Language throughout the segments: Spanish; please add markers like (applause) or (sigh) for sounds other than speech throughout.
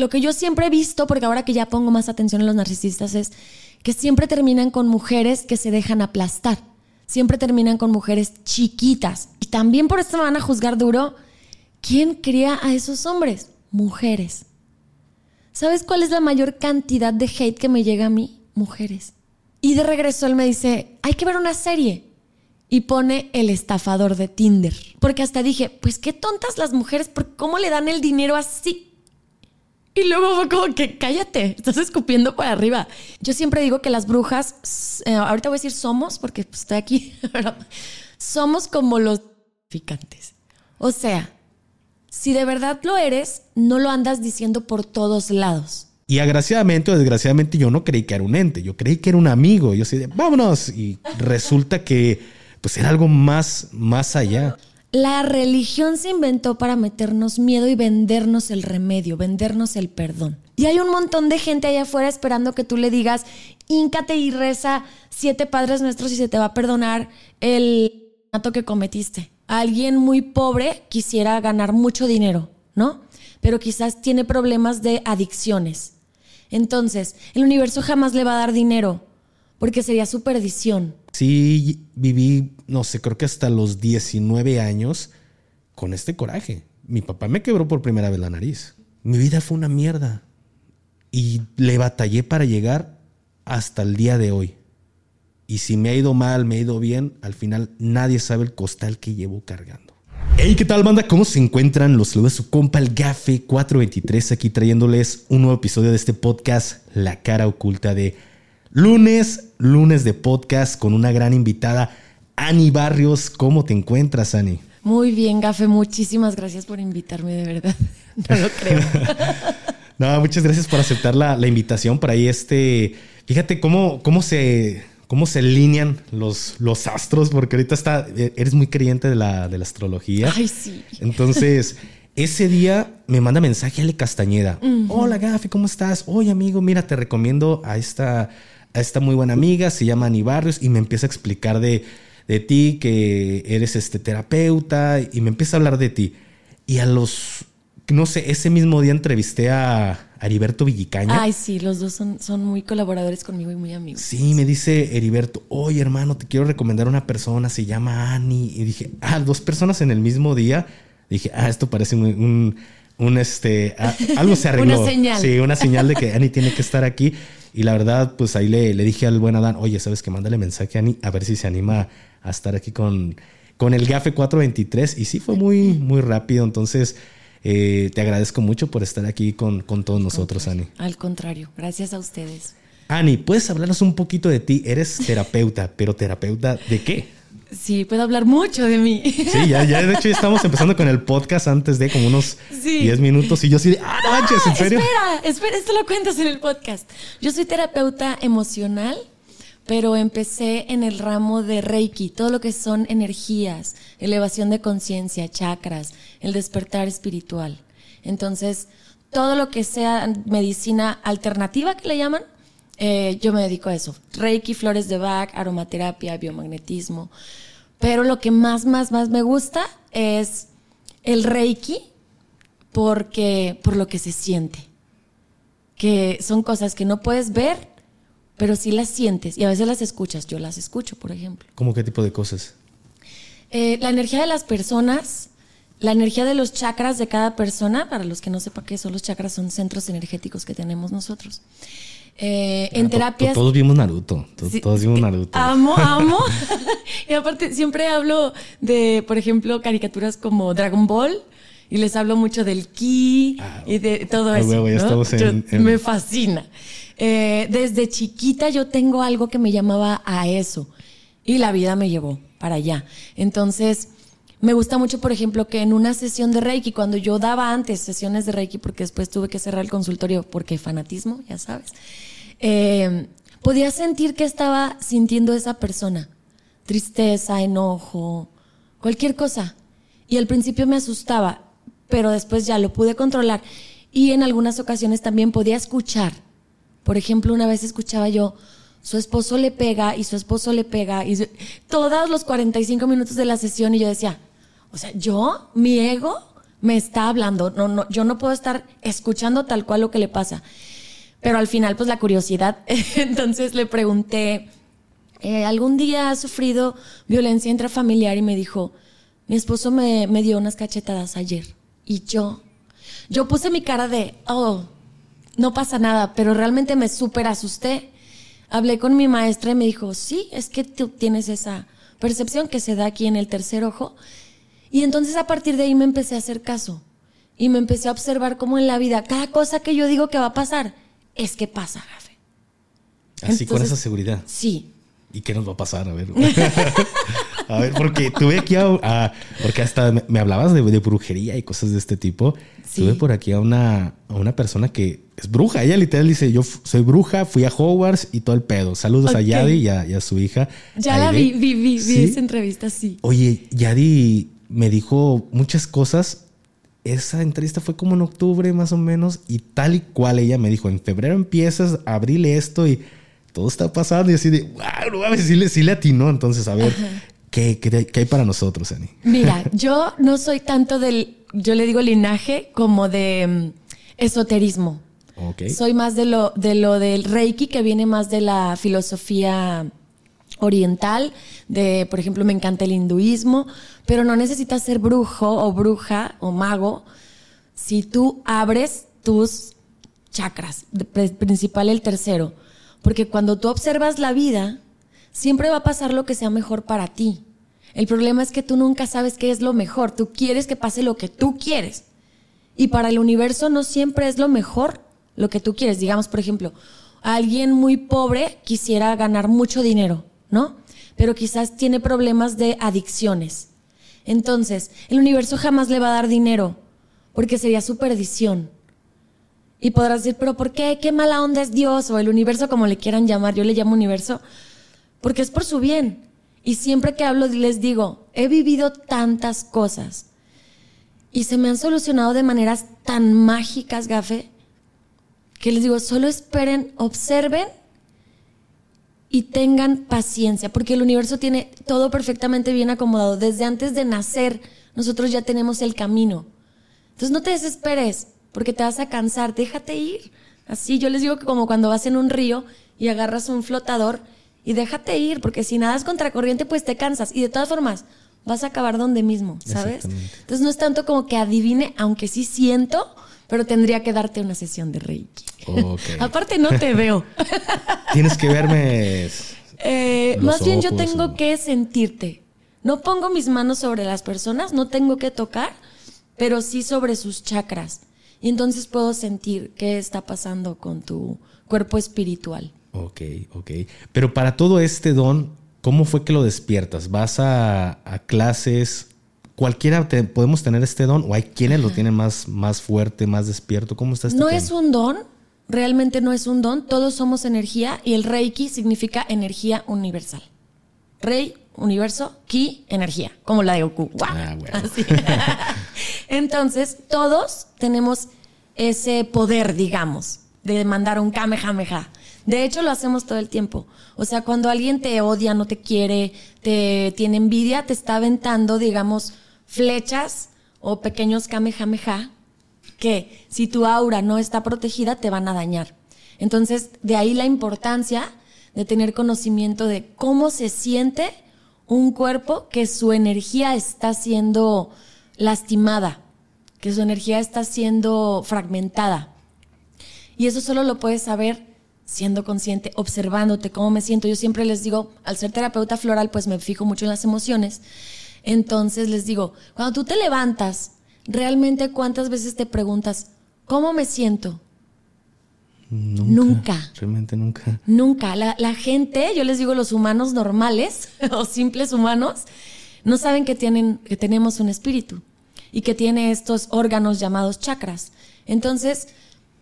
lo que yo siempre he visto, porque ahora que ya pongo más atención en los narcisistas, es que siempre terminan con mujeres que se dejan aplastar. Siempre terminan con mujeres chiquitas. Y también por esto me van a juzgar duro. ¿Quién cría a esos hombres? Mujeres. ¿Sabes cuál es la mayor cantidad de hate que me llega a mí? Mujeres. Y de regreso él me dice, hay que ver una serie. Y pone el estafador de Tinder. Porque hasta dije, pues qué tontas las mujeres, ¿por cómo le dan el dinero así? Y luego fue como que cállate, estás escupiendo para arriba. Yo siempre digo que las brujas, eh, ahorita voy a decir somos, porque pues, estoy aquí, (laughs) somos como los picantes. O sea, si de verdad lo eres, no lo andas diciendo por todos lados. Y agraciadamente o desgraciadamente yo no creí que era un ente, yo creí que era un amigo. Yo así vámonos. Y resulta que pues era algo más, más allá. La religión se inventó para meternos miedo y vendernos el remedio, vendernos el perdón. Y hay un montón de gente allá afuera esperando que tú le digas, íncate y reza siete padres nuestros y se te va a perdonar el acto que cometiste. Alguien muy pobre quisiera ganar mucho dinero, ¿no? Pero quizás tiene problemas de adicciones. Entonces, el universo jamás le va a dar dinero porque sería su perdición. Sí, viví, no sé, creo que hasta los 19 años con este coraje. Mi papá me quebró por primera vez la nariz. Mi vida fue una mierda. Y le batallé para llegar hasta el día de hoy. Y si me ha ido mal, me ha ido bien, al final nadie sabe el costal que llevo cargando. Hey, ¿qué tal, banda? ¿Cómo se encuentran? Los saluda su compa el Gafe 423 aquí trayéndoles un nuevo episodio de este podcast, La cara oculta de lunes, lunes de podcast con una gran invitada, Ani Barrios. ¿Cómo te encuentras, Ani? Muy bien, Gafe. Muchísimas gracias por invitarme, de verdad. (laughs) No lo creo. (laughs) no, muchas gracias por aceptar la, invitación. Por ahí, este, fíjate cómo, cómo se cómo se alinean los, los astros, porque ahorita está, eres muy creyente de la, de la astrología. Ay, sí. Entonces, (laughs) ese día me manda mensaje Ale Castañeda. Hola, Gafi, ¿cómo estás? Oye, amigo, mira, te recomiendo a esta, a esta muy buena amiga, se llama Ani Barrios, y me empieza a explicar de, de ti, que eres este terapeuta, y me empieza a hablar de ti. Y a los, no sé, ese mismo día entrevisté a Heriberto Villicaña. Ay, sí, los dos son, son muy colaboradores conmigo y muy amigos. Sí, me dice Heriberto, oye hermano, te quiero recomendar a una persona, se llama Ani. Y dije, ah, dos personas en el mismo día. Dije, ah, esto parece un, un, este, algo se (laughs) arregló. una señal. Sí, una señal de que Ani tiene que estar aquí. Y la verdad, pues ahí le, le dije al buen Adán, oye, ¿sabes qué? Mándale mensaje a Ani a ver si se anima a estar aquí con, con el GAFE 423. Y sí, fue muy, muy rápido. Entonces, eh, te agradezco mucho por estar aquí con, con todos nosotros, Ani. Al contrario, gracias a ustedes. Ani, ¿puedes hablarnos un poquito de ti? Eres terapeuta, pero terapeuta de qué? Sí, puedo hablar mucho de mí. Sí, ya, ya de hecho ya estamos empezando con el podcast antes de como unos 10 minutos y yo sí, ah, no manches, ¿en serio? Espera, espera, esto lo cuentas en el podcast. Yo soy terapeuta emocional pero empecé en el ramo de Reiki, todo lo que son energías, elevación de conciencia, chakras, el despertar espiritual. Entonces, todo lo que sea medicina alternativa que le llaman, eh, yo me dedico a eso. Reiki, flores de Bach, aromaterapia, biomagnetismo. Pero lo que más, más, más me gusta es el Reiki porque, por lo que se siente. Que son cosas que no puedes ver, pero sí las sientes y a veces las escuchas. Yo las escucho, por ejemplo. ¿Cómo qué tipo de cosas? Eh, la energía de las personas, la energía de los chakras de cada persona, para los que no sepan qué son los chakras, son centros energéticos que tenemos nosotros. Eh, en ah, terapias. Todos vimos Naruto. Todos, vimos Naruto. Amo, amo. (laughs) y aparte, siempre hablo de, por ejemplo, caricaturas como Dragon Ball. Y les hablo mucho del ki ah, y de todo eso. Me fascina. Eh, desde chiquita yo tengo algo que me llamaba a eso y la vida me llevó para allá. Entonces, me gusta mucho, por ejemplo, que en una sesión de Reiki, cuando yo daba antes sesiones de Reiki, porque después tuve que cerrar el consultorio porque fanatismo, ya sabes, eh, podía sentir que estaba sintiendo esa persona. Tristeza, enojo, cualquier cosa. Y al principio me asustaba, pero después ya lo pude controlar. Y en algunas ocasiones también podía escuchar por ejemplo, una vez escuchaba yo, su esposo le pega y su esposo le pega, y todos los 45 minutos de la sesión y yo decía, o sea, yo, mi ego, me está hablando. No, no, yo no puedo estar escuchando tal cual lo que le pasa. Pero al final, pues la curiosidad. (laughs) Entonces le pregunté, eh, ¿algún día ha sufrido violencia intrafamiliar? Y me dijo, mi esposo me, me dio unas cachetadas ayer. Y yo, yo puse mi cara de, oh, no pasa nada, pero realmente me súper asusté. Hablé con mi maestra y me dijo, sí, es que tú tienes esa percepción que se da aquí en el tercer ojo. Y entonces a partir de ahí me empecé a hacer caso. Y me empecé a observar cómo en la vida, cada cosa que yo digo que va a pasar, es que pasa, Gafe. Así con esa seguridad. Sí. ¿Y qué nos va a pasar? A ver. (laughs) a ver, porque tuve aquí a, porque hasta me, hablabas de, brujería y cosas de este tipo. Tuve por aquí a una, a una persona que es bruja. Ella literal dice, yo soy bruja, fui a Hogwarts y todo el pedo. Saludos a Yadi y a, su hija. Ya la vi, vi, vi, vi esa entrevista, sí. Oye, Yadi me dijo muchas cosas esa entrevista fue como en octubre más o menos y tal y cual ella me dijo, en febrero empiezas, abril esto y todo está pasando y así de, wow, a ver si le, si le atinó. Entonces, a ver, ¿qué, ¿qué, hay para nosotros, Ani? Mira, (laughs) yo no soy tanto del, yo le digo linaje como de mm, esoterismo. Okay. Soy más de lo, de lo del Reiki, que viene más de la filosofía oriental, de, por ejemplo, me encanta el hinduismo, pero no necesitas ser brujo o bruja o mago si tú abres tus chakras, principal el tercero, porque cuando tú observas la vida, siempre va a pasar lo que sea mejor para ti. El problema es que tú nunca sabes qué es lo mejor, tú quieres que pase lo que tú quieres. Y para el universo no siempre es lo mejor lo que tú quieres. Digamos, por ejemplo, alguien muy pobre quisiera ganar mucho dinero ¿no? Pero quizás tiene problemas de adicciones. Entonces, el universo jamás le va a dar dinero, porque sería su perdición. Y podrás decir, pero ¿por qué? ¿Qué mala onda es Dios? O el universo, como le quieran llamar, yo le llamo universo, porque es por su bien. Y siempre que hablo les digo, he vivido tantas cosas y se me han solucionado de maneras tan mágicas, gafe, que les digo, solo esperen, observen y tengan paciencia, porque el universo tiene todo perfectamente bien acomodado. Desde antes de nacer, nosotros ya tenemos el camino. Entonces no te desesperes, porque te vas a cansar, déjate ir. Así yo les digo que como cuando vas en un río y agarras un flotador y déjate ir, porque si nadas contracorriente, pues te cansas. Y de todas formas, vas a acabar donde mismo, ¿sabes? Entonces no es tanto como que adivine, aunque sí siento, pero tendría que darte una sesión de Reiki. (laughs) Aparte no te veo. (laughs) Tienes que verme. Eh, más bien yo tengo que sentirte. No pongo mis manos sobre las personas, no tengo que tocar, pero sí sobre sus chakras. Y entonces puedo sentir qué está pasando con tu cuerpo espiritual. Ok, ok. Pero para todo este don, ¿cómo fue que lo despiertas? ¿Vas a, a clases? Cualquiera podemos tener este don o hay quienes lo tienen más, más fuerte, más despierto. ¿Cómo está este No es un don, realmente no es un don, todos somos energía y el Reiki significa energía universal. Rey, universo, Ki, energía, como la de Goku. Ah, (laughs) (laughs) Entonces, todos tenemos ese poder, digamos, de mandar un Kamehameha. De hecho, lo hacemos todo el tiempo. O sea, cuando alguien te odia, no te quiere, te tiene envidia, te está aventando, digamos, flechas o pequeños kamehameha que si tu aura no está protegida te van a dañar. Entonces, de ahí la importancia de tener conocimiento de cómo se siente un cuerpo que su energía está siendo lastimada, que su energía está siendo fragmentada. Y eso solo lo puedes saber siendo consciente, observándote cómo me siento. Yo siempre les digo, al ser terapeuta floral, pues me fijo mucho en las emociones. Entonces les digo, cuando tú te levantas, realmente cuántas veces te preguntas, ¿cómo me siento? Nunca. Realmente nunca. Nunca. La, la, gente, yo les digo, los humanos normales (laughs) o simples humanos, no saben que, tienen, que tenemos un espíritu y que tiene estos órganos llamados chakras. Entonces,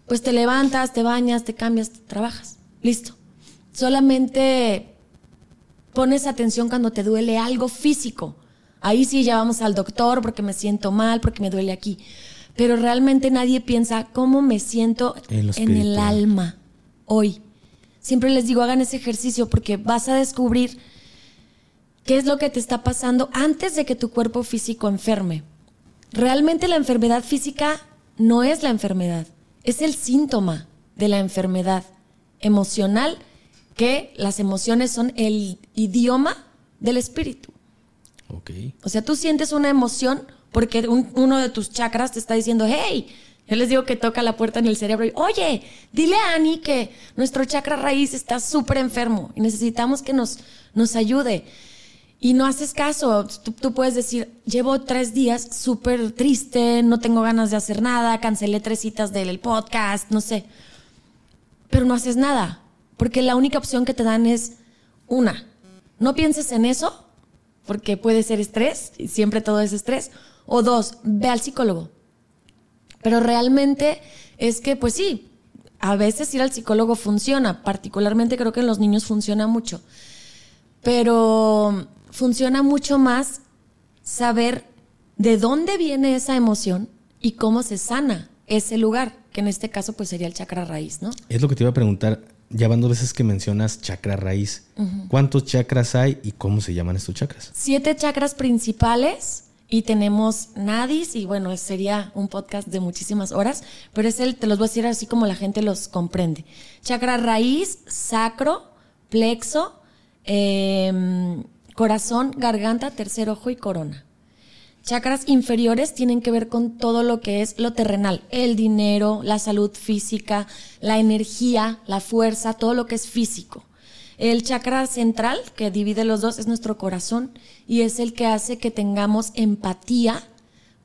pues te levantas, te bañas, te cambias, trabajas. Listo. Solamente pones atención cuando te duele algo físico. Ahí sí ya vamos al doctor porque me siento mal, porque me duele aquí. Pero realmente nadie piensa cómo me siento en, el alma hoy. Siempre les digo, hagan ese ejercicio porque vas a descubrir qué es lo que te está pasando antes de que tu cuerpo físico enferme. realmente la enfermedad física no es la enfermedad, es el síntoma de la enfermedad emocional, que las emociones son el idioma del espíritu. Okay. O sea, tú sientes una emoción porque uno de tus chakras te está diciendo, hey, yo les digo que toca la puerta en el cerebro y, oye, dile a Ani que nuestro chakra raíz está súper enfermo y necesitamos que nos, nos ayude. Y no haces caso. Tú, puedes decir, llevo tres días súper triste, no tengo ganas de hacer nada, cancelé tres citas del podcast, no sé. Pero no haces nada. Porque la única opción que te dan es una. No pienses en eso, porque puede ser estrés, y siempre todo es estrés. O dos, ve al psicólogo pero realmente es que, pues sí, a veces ir al psicólogo funciona, particularmente creo que en los niños funciona mucho, pero funciona mucho más saber de dónde viene esa emoción y cómo se sana ese lugar, que en este caso pues sería el chakra raíz, ¿no? Es lo que te iba a preguntar, ya van dos veces que mencionas chakra raíz, ¿cuántos chakras hay y cómo se llaman estos chakras? Siete chakras principales, y tenemos Nadis y bueno, sería un podcast de muchísimas horas, pero es el, te los voy a decir así como la gente los comprende. Chakra raíz, sacro, plexo, em, corazón, garganta, tercer ojo y corona. Chakras inferiores tienen que ver con todo lo que es lo terrenal, el dinero, la salud física, la energía, la fuerza, todo lo que es físico. El chakra central, que divide los dos, es nuestro corazón y es el que hace que tengamos empatía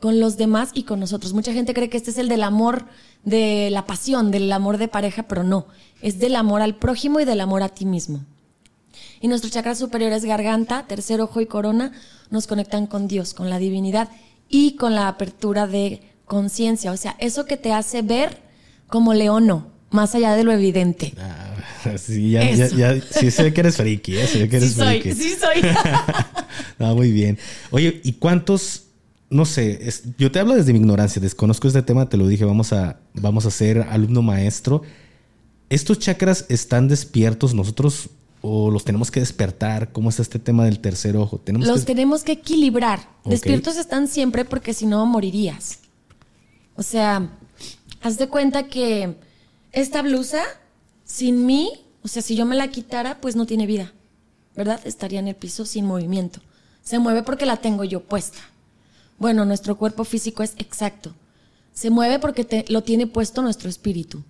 con los demás y con nosotros. Mucha gente cree que este es el del amor, de la pasión, del amor de pareja, pero no, es del amor al prójimo y del amor a ti mismo. Y nuestro chakra superior es garganta, tercer ojo y corona, nos conectan con Dios, con la divinidad y con la apertura de conciencia, o sea, eso que te hace ver como leono, más allá de lo evidente. Ah, (laughs) Sí, ya, ya, sí sé que eres friki, ¿eh? Sí, que eres sí soy, sí soy. ah, muy bien. Oye, ¿y cuántos, no sé, yo te hablo desde mi ignorancia, desconozco este tema, te lo dije, vamos a, vamos a ser alumno maestro. ¿Estos chakras están despiertos nosotros o los tenemos que despertar? ¿Cómo está este tema del tercer ojo? ¿Tenemos los tenemos que equilibrar. Despiertos están siempre porque si no morirías. O sea, haz de cuenta que esta blusa sin mí, o sea, si yo me la quitara, pues no tiene vida, ¿verdad? Estaría en el piso sin movimiento. Se mueve porque la tengo yo puesta. Bueno, nuestro cuerpo físico es exacto. Se mueve porque lo tiene puesto nuestro espíritu.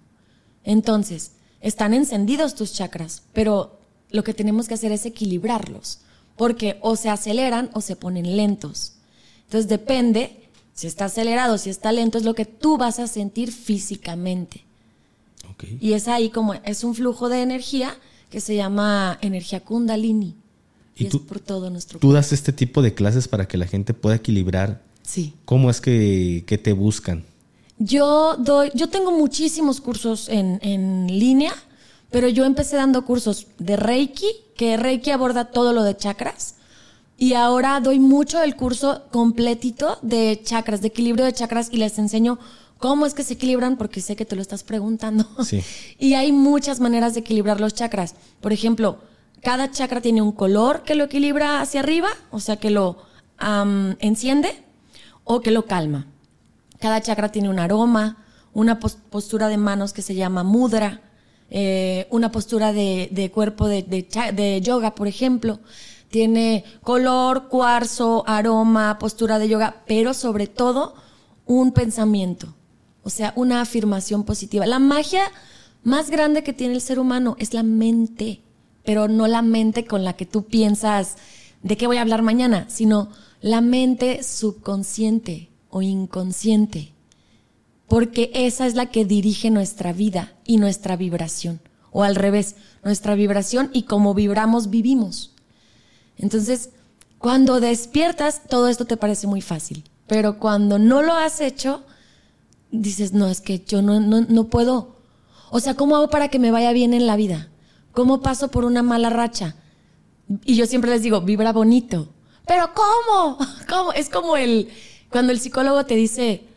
Entonces, están encendidos tus chakras, pero lo que tenemos que hacer es equilibrarlos, porque o se aceleran o se ponen lentos. Entonces, depende si está acelerado, si está lento, es lo que tú vas a sentir físicamente. Y es ahí como, es un flujo de energía que se llama energía kundalini. Y, es por todo nuestro ¿Tú das este tipo de clases para que la gente pueda equilibrar? Sí. ¿Cómo es que, te buscan? Yo doy, yo tengo muchísimos cursos en, en línea, pero yo empecé dando cursos de Reiki, que Reiki aborda todo lo de chakras. Y ahora doy mucho el curso completito de chakras, de equilibrio de chakras, y les enseño ¿Cómo es que se equilibran? Porque sé que te lo estás preguntando. Sí. (laughs) y hay muchas maneras de equilibrar los chakras. Por ejemplo, cada chakra tiene un color que lo equilibra hacia arriba, o sea, que lo enciende o que lo calma. Cada chakra tiene un aroma, una postura de manos que se llama mudra, eh, una postura de, cuerpo de, de yoga, por ejemplo. Tiene color, cuarzo, aroma, postura de yoga, pero sobre todo un pensamiento. O sea, una afirmación positiva. La magia más grande que tiene el ser humano es la mente, pero no la mente con la que tú piensas de qué voy a hablar mañana, sino la mente subconsciente o inconsciente, porque esa es la que dirige nuestra vida y nuestra vibración, o al revés, nuestra vibración y como vibramos vivimos. Entonces, cuando despiertas, todo esto te parece muy fácil, pero cuando no lo has hecho, dices, no, es que yo no, no, no puedo. O sea, ¿cómo hago para que me vaya bien en la vida? ¿Cómo paso por una mala racha? Y yo siempre les digo, vibra bonito. Pero ¿cómo? (laughs) ¿Cómo? Es como el, cuando el psicólogo te dice,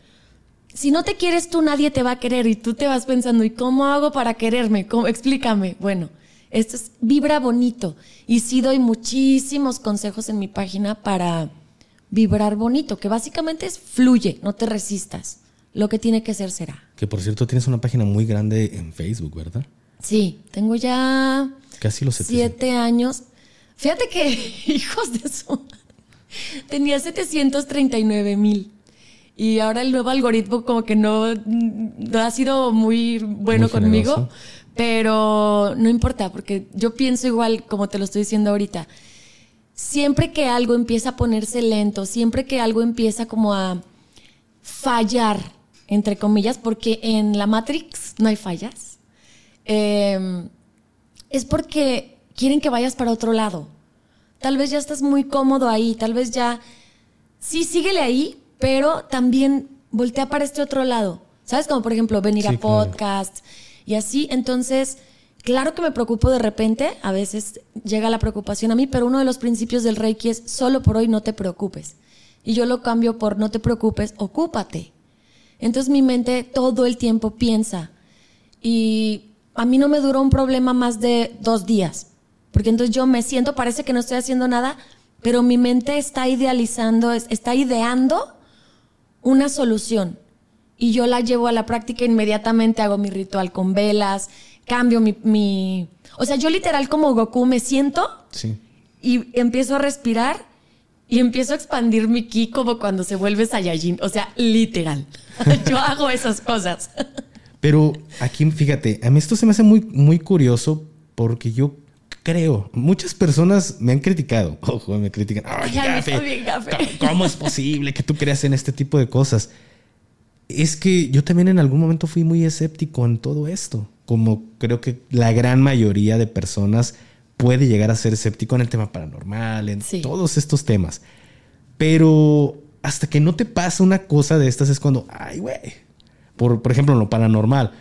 si no te quieres tú, nadie te va a querer. Y tú te vas pensando, ¿y cómo hago para quererme? ¿Cómo? Explícame. Bueno, esto es vibra bonito. Y sí doy muchísimos consejos en mi página para, vibrar bonito, que básicamente es fluye, no te resistas. Lo que tiene que ser será. Que por cierto tienes una página muy grande en Facebook, ¿verdad? Sí, tengo ya casi los siete años. Fíjate que, (laughs) hijos de su... Tenía 739 mil. Y ahora el nuevo algoritmo como que no, ha sido muy bueno conmigo, pero no importa, porque yo pienso igual como te lo estoy diciendo ahorita. Siempre que algo empieza a ponerse lento, siempre que algo empieza como a fallar, entre comillas, porque en la Matrix no hay fallas, em, es porque quieren que vayas para otro lado. Tal vez ya estás muy cómodo ahí, tal vez ya, sí, síguele ahí, pero también voltea para este otro lado. ¿Sabes? Como por ejemplo venir a podcast y así. Entonces, claro que me preocupo de repente, a veces llega la preocupación a mí, pero uno de los principios del Reiki es solo por hoy no te preocupes. Y yo lo cambio por no te preocupes, ocúpate. Entonces mi mente todo el tiempo piensa. Y a mí no me duró un problema más de dos días. Porque entonces yo me siento, parece que no estoy haciendo nada, pero mi mente está idealizando, está ideando una solución y yo la llevo a la práctica inmediatamente hago mi ritual con velas, cambio mi, o sea, yo literal como Goku me siento y empiezo a respirar y empiezo a expandir mi ki como cuando se vuelve Saiyajin, o sea, literal. (laughs) yo hago esas cosas. Pero aquí, fíjate, a mí esto se me hace muy, muy curioso porque yo creo. Muchas personas me han criticado. (laughs) Ojo, me critican. ¿Cómo es posible que tú creas en este tipo de cosas? Es que yo también en algún momento fui muy escéptico en todo esto. Como creo que la gran mayoría de personas puede llegar a ser escéptico en el tema paranormal, en todos estos temas. Pero hasta que no te pasa una cosa de estas es cuando, ay, güey. Por, por ejemplo, en lo paranormal.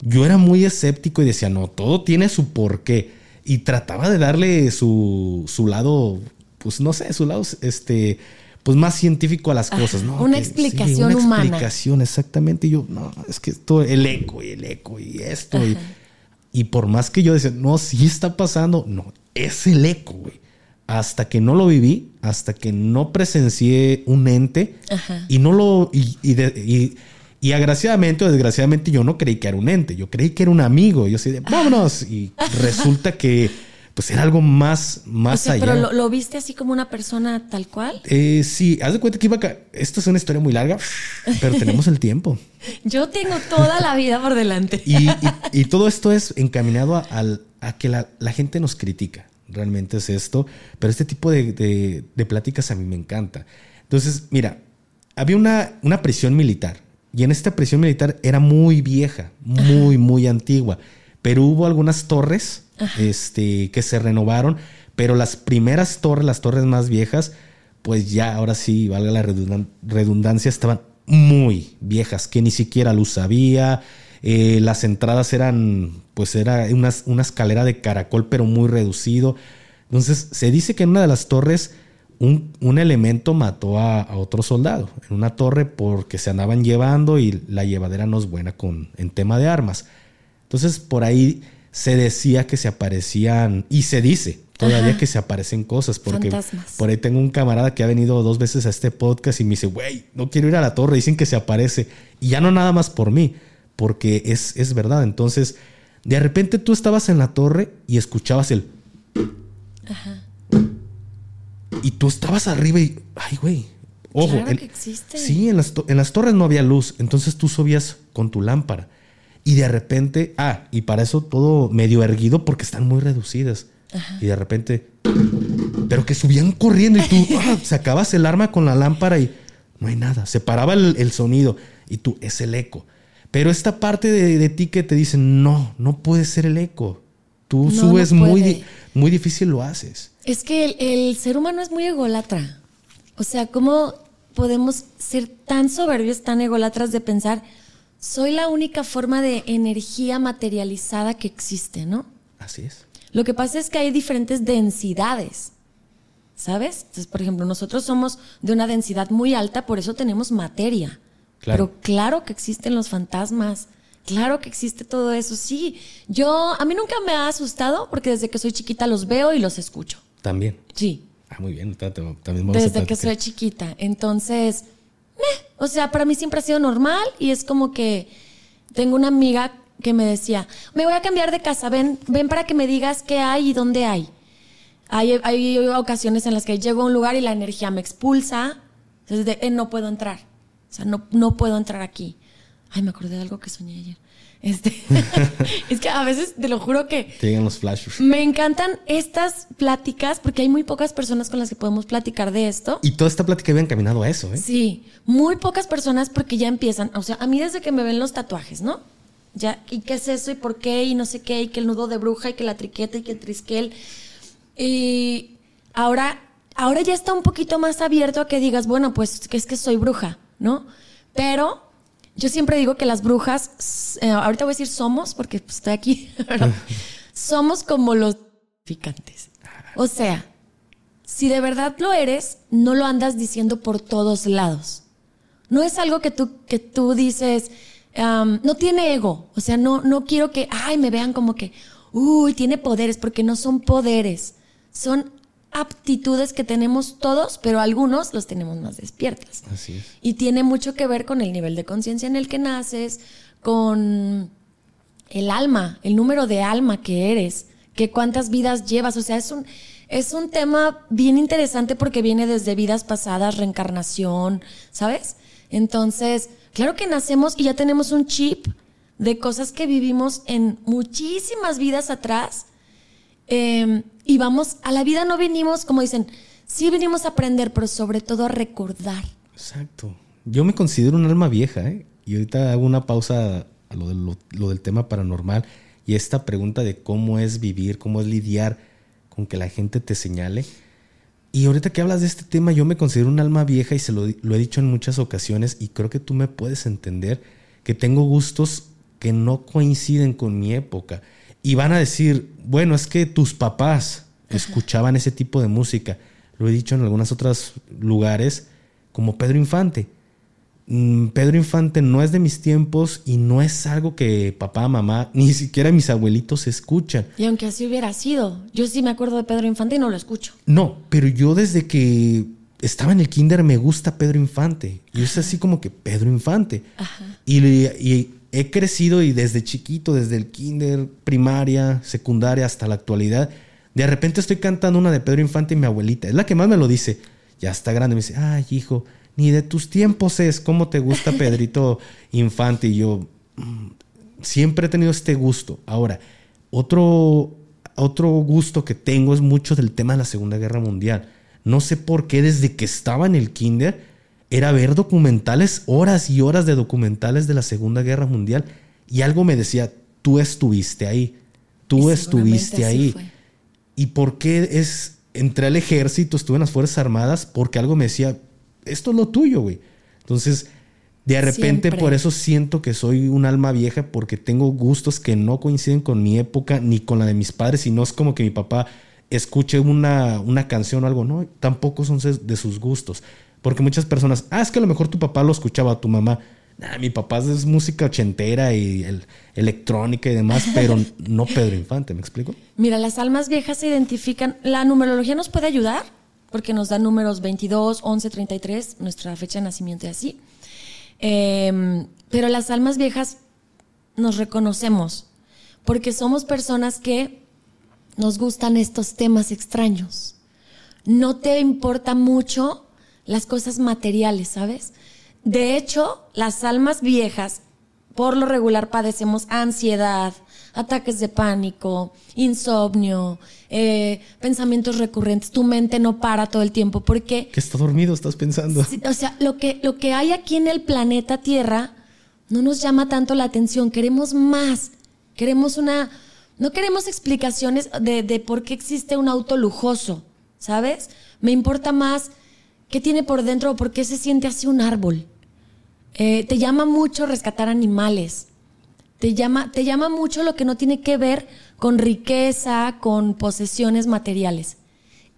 Yo era muy escéptico y decía, no, todo tiene su porqué y trataba de darle su, su lado, pues no sé, su lado, este, pues más científico a las cosas, ¿no? Una explicación una explicación, exactamente. Y yo, no, es que esto, el eco y el eco y esto. Y, por más que yo decía, no, sí está pasando, no, es el eco, güey. Hasta que no lo viví, hasta que no presencié un ente y no lo, y, y y agraciadamente o desgraciadamente yo no creí que era un ente, yo creí que era un amigo. Yo así de, vámonos. Y resulta que pues era algo más, más allá. ¿Pero lo, viste así como una persona tal cual? Eh, sí, haz de cuenta que iba a... Esto es una historia muy larga, pero tenemos el tiempo. (laughs) Yo tengo toda la vida por delante. y, todo esto es encaminado a, que la, gente nos critica. Realmente es esto. Pero este tipo de, de, pláticas a mí me encanta. Entonces, mira, había una, una prisión militar y en esta prisión militar era muy vieja, muy, muy antigua. Pero hubo algunas torres este, que se renovaron, pero las primeras torres, las torres más viejas, pues ya ahora sí, valga la redundancia, estaban muy viejas, que ni siquiera luz había. Eh, las entradas eran, pues era una, una escalera de caracol, pero muy reducido. Entonces, se dice que en una de las torres un, elemento mató a, otro soldado en una torre porque se andaban llevando y la llevadera no es buena con, en tema de armas. Entonces por ahí se decía que se aparecían, y se dice todavía que se aparecen cosas, porque por ahí tengo un camarada que ha venido dos veces a este podcast y me dice, güey, no quiero ir a la torre, dicen que se aparece, y ya no nada más por mí, porque es, es verdad. Entonces, de repente tú estabas en la torre y escuchabas el... Ajá y tú estabas arriba y, ay, güey. Ojo, claro que existe. sí, en las, en las torres no había luz, entonces tú subías con tu lámpara. Y de repente, ah, y para eso todo medio erguido porque están muy reducidas. Y de repente, pero que subían corriendo y tú (laughs) ah, sacabas el arma con la lámpara y no hay nada. Se paraba el, sonido y tú, es el eco. Pero esta parte de, ti que te dice, no, no puede ser el eco. Tú subes muy, muy difícil, lo haces. Es que el, ser humano es muy ególatra. O sea, ¿cómo podemos ser tan soberbios, tan egolatras de pensar, soy la única forma de energía materializada que existe, ¿no? Así es. Lo que pasa es que hay diferentes densidades, ¿sabes? Entonces, por ejemplo, nosotros somos de una densidad muy alta, por eso tenemos materia. Pero claro que existen los fantasmas, claro que existe todo eso. Sí, yo, a mí nunca me ha asustado porque desde que soy chiquita los veo y los escucho. También. Sí. Ah, muy bien, también vamos Desde que soy chiquita. Entonces, o sea, para mí siempre ha sido normal y es como que tengo una amiga que me decía, me voy a cambiar de casa, ven, ven para que me digas qué hay y dónde hay. Hay, hay ocasiones en las que llego a un lugar y la energía me expulsa, entonces eh, no puedo entrar, o sea, no, no puedo entrar aquí. Ay, me acordé de algo que soñé ayer. Este, (laughs) es que a veces te lo juro que. Te llegan los flashes. Me encantan estas pláticas porque hay muy pocas personas con las que podemos platicar de esto. Y toda esta plática había encaminado a eso, ¿eh? Sí, muy pocas personas porque ya empiezan. O sea, a mí desde que me ven los tatuajes, ¿no? Ya, ¿y qué es eso? ¿Y por qué? Y no sé qué, y que el nudo de bruja, y que la triqueta, y que el trisquel. Y ahora, ahora ya está un poquito más abierto a que digas, bueno, pues que es que soy bruja, ¿no? Pero yo siempre digo que las brujas, eh, ahorita voy a decir somos, porque pues, estoy aquí, (laughs) (laughs) somos como los picantes. O sea, si de verdad lo eres, no lo andas diciendo por todos lados. No es algo que tú, que tú dices, no tiene ego. O sea, no, no quiero que, ay, me vean como que, uy, tiene poderes, porque no son poderes. Son aptitudes que tenemos todos, pero algunos los tenemos más despiertas. Así es. Y tiene mucho que ver con el nivel de conciencia en el que naces, con el alma, el número de alma que eres, que cuántas vidas llevas. O sea, es un, es un tema bien interesante porque viene desde vidas pasadas, reencarnación, ¿sabes? Entonces, claro que nacemos y ya tenemos un chip de cosas que vivimos en muchísimas vidas atrás. Eh, y vamos, a la vida no vinimos, como dicen, sí vinimos a aprender, pero sobre todo a recordar. Exacto. Yo me considero un alma vieja, ¿eh? Y ahorita hago una pausa a lo, del tema paranormal y esta pregunta de cómo es vivir, cómo es lidiar con que la gente te señale. Y ahorita que hablas de este tema, yo me considero un alma vieja y se lo, he dicho en muchas ocasiones y creo que tú me puedes entender que tengo gustos que no coinciden con mi época. Y van a decir, bueno, es que tus papás escuchaban ese tipo de música. Lo he dicho en algunos otros lugares, como Pedro Infante. Mm, Pedro Infante no es de mis tiempos y no es algo que papá, mamá, ni siquiera mis abuelitos escuchan. Y aunque así hubiera sido, yo sí me acuerdo de Pedro Infante y no lo escucho. No, pero yo desde que estaba en el kinder me gusta Pedro Infante. Y es así como que Pedro Infante. Y, y, he crecido y desde chiquito, desde el kinder, primaria, secundaria hasta la actualidad, de repente estoy cantando una de Pedro Infante y mi abuelita, es la que más me lo dice, ya está grande, me dice, ay hijo, ni de tus tiempos es, ¿cómo te gusta Pedrito (laughs) Infante? Y yo mm, siempre he tenido este gusto. Ahora, otro, otro gusto que tengo es mucho del tema de la Segunda Guerra Mundial. No sé por qué desde que estaba en el kinder, era ver documentales, horas y horas de documentales de la Segunda Guerra Mundial y algo me decía, tú estuviste ahí, tú estuviste ahí. ¿Y por qué es, entré al ejército, estuve en las Fuerzas Armadas? Porque algo me decía, esto es lo tuyo, güey. Entonces, de repente por eso siento que soy un alma vieja porque tengo gustos que no coinciden con mi época ni con la de mis padres y no es como que mi papá escuche una, una canción o algo, no, tampoco son de sus gustos. Porque muchas personas, ah, es que a lo mejor tu papá lo escuchaba a tu mamá. Nah, mi papá es música ochentera y el, electrónica y demás, (laughs) pero no Pedro Infante, ¿me explico? Mira, las almas viejas se identifican. La numerología nos puede ayudar porque nos da números 22, 11, 33, nuestra fecha de nacimiento y así. Em, pero las almas viejas nos reconocemos porque somos personas que nos gustan estos temas extraños. No te importa mucho las cosas materiales, ¿sabes? De hecho, las almas viejas, por lo regular, padecemos ansiedad, ataques de pánico, insomnio, eh, pensamientos recurrentes. Tu mente no para todo el tiempo porque... Que está dormido, estás pensando. O sea, lo que, lo que hay aquí en el planeta Tierra no nos llama tanto la atención. Queremos más. Queremos una... No queremos explicaciones de, de por qué existe un auto lujoso, ¿sabes? Me importa más ¿Qué tiene por dentro por qué se siente así un árbol? Eh, te llama mucho rescatar animales. Te llama, te llama mucho lo que no tiene que ver con riqueza, con posesiones materiales.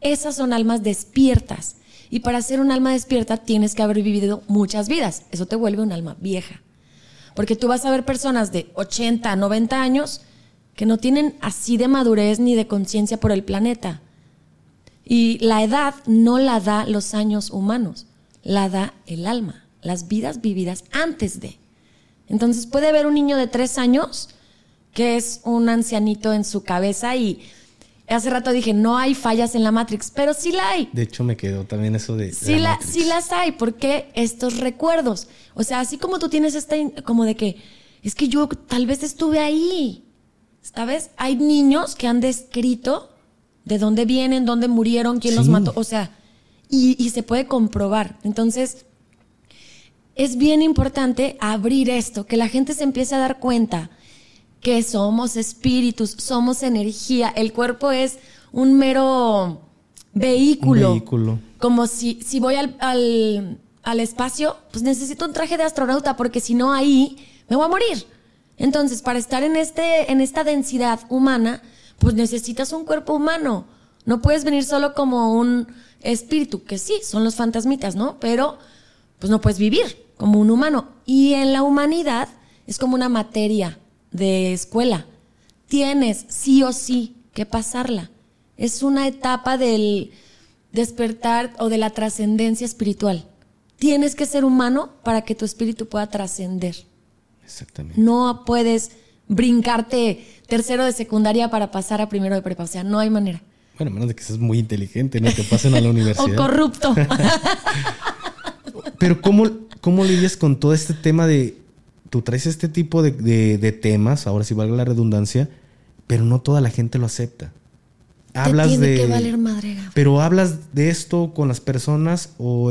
Esas son almas despiertas. Y para ser un alma despierta tienes que haber vivido muchas vidas. Eso te vuelve un alma vieja. Porque tú vas a ver personas de 80, 90 años que no tienen así de madurez ni de conciencia por el planeta Y la edad no la da los años humanos, la da el alma, las vidas vividas antes de. Entonces puede haber un niño de tres años que es un ancianito en su cabeza y hace rato dije, no hay fallas en la Matrix, pero sí la hay. De hecho, me quedó también eso de... Sí, la, sí las hay, porque estos recuerdos, o sea, así como tú tienes esta, como de que, es que yo tal vez estuve ahí, ¿sabes? Hay niños que han descrito de dónde vienen, dónde murieron, quién los mató, o sea, y, y se puede comprobar. Entonces, es bien importante abrir esto, que la gente se empiece a dar cuenta que somos espíritus, somos energía. El cuerpo es un mero vehículo. vehículo. Como si, si voy al, al, espacio, pues necesito un traje de astronauta porque si no ahí me voy a morir. Entonces, para estar en, este, en esta densidad humana, pues necesitas un cuerpo humano. No puedes venir solo como un espíritu, que sí, son los fantasmitas, ¿no? Pero pues no puedes vivir como un humano. Y en la humanidad es como una materia de escuela. Tienes sí o sí que pasarla. Es una etapa del despertar o de la trascendencia espiritual. Tienes que ser humano para que tu espíritu pueda trascender. Exactamente. No puedes brincarte tercero de secundaria para pasar a primero de prepa. O sea, no hay manera. Bueno, menos de que seas muy inteligente, ¿no? Que pasen a la (laughs) universidad. o corrupto. (laughs) Pero ¿cómo, ¿cómo lidias con todo este tema de tú traes este tipo de, temas, ahora sí valga la redundancia, pero no toda la gente lo acepta. Hablas tiene de. Que valer madrega. Pero hablas de esto con las personas o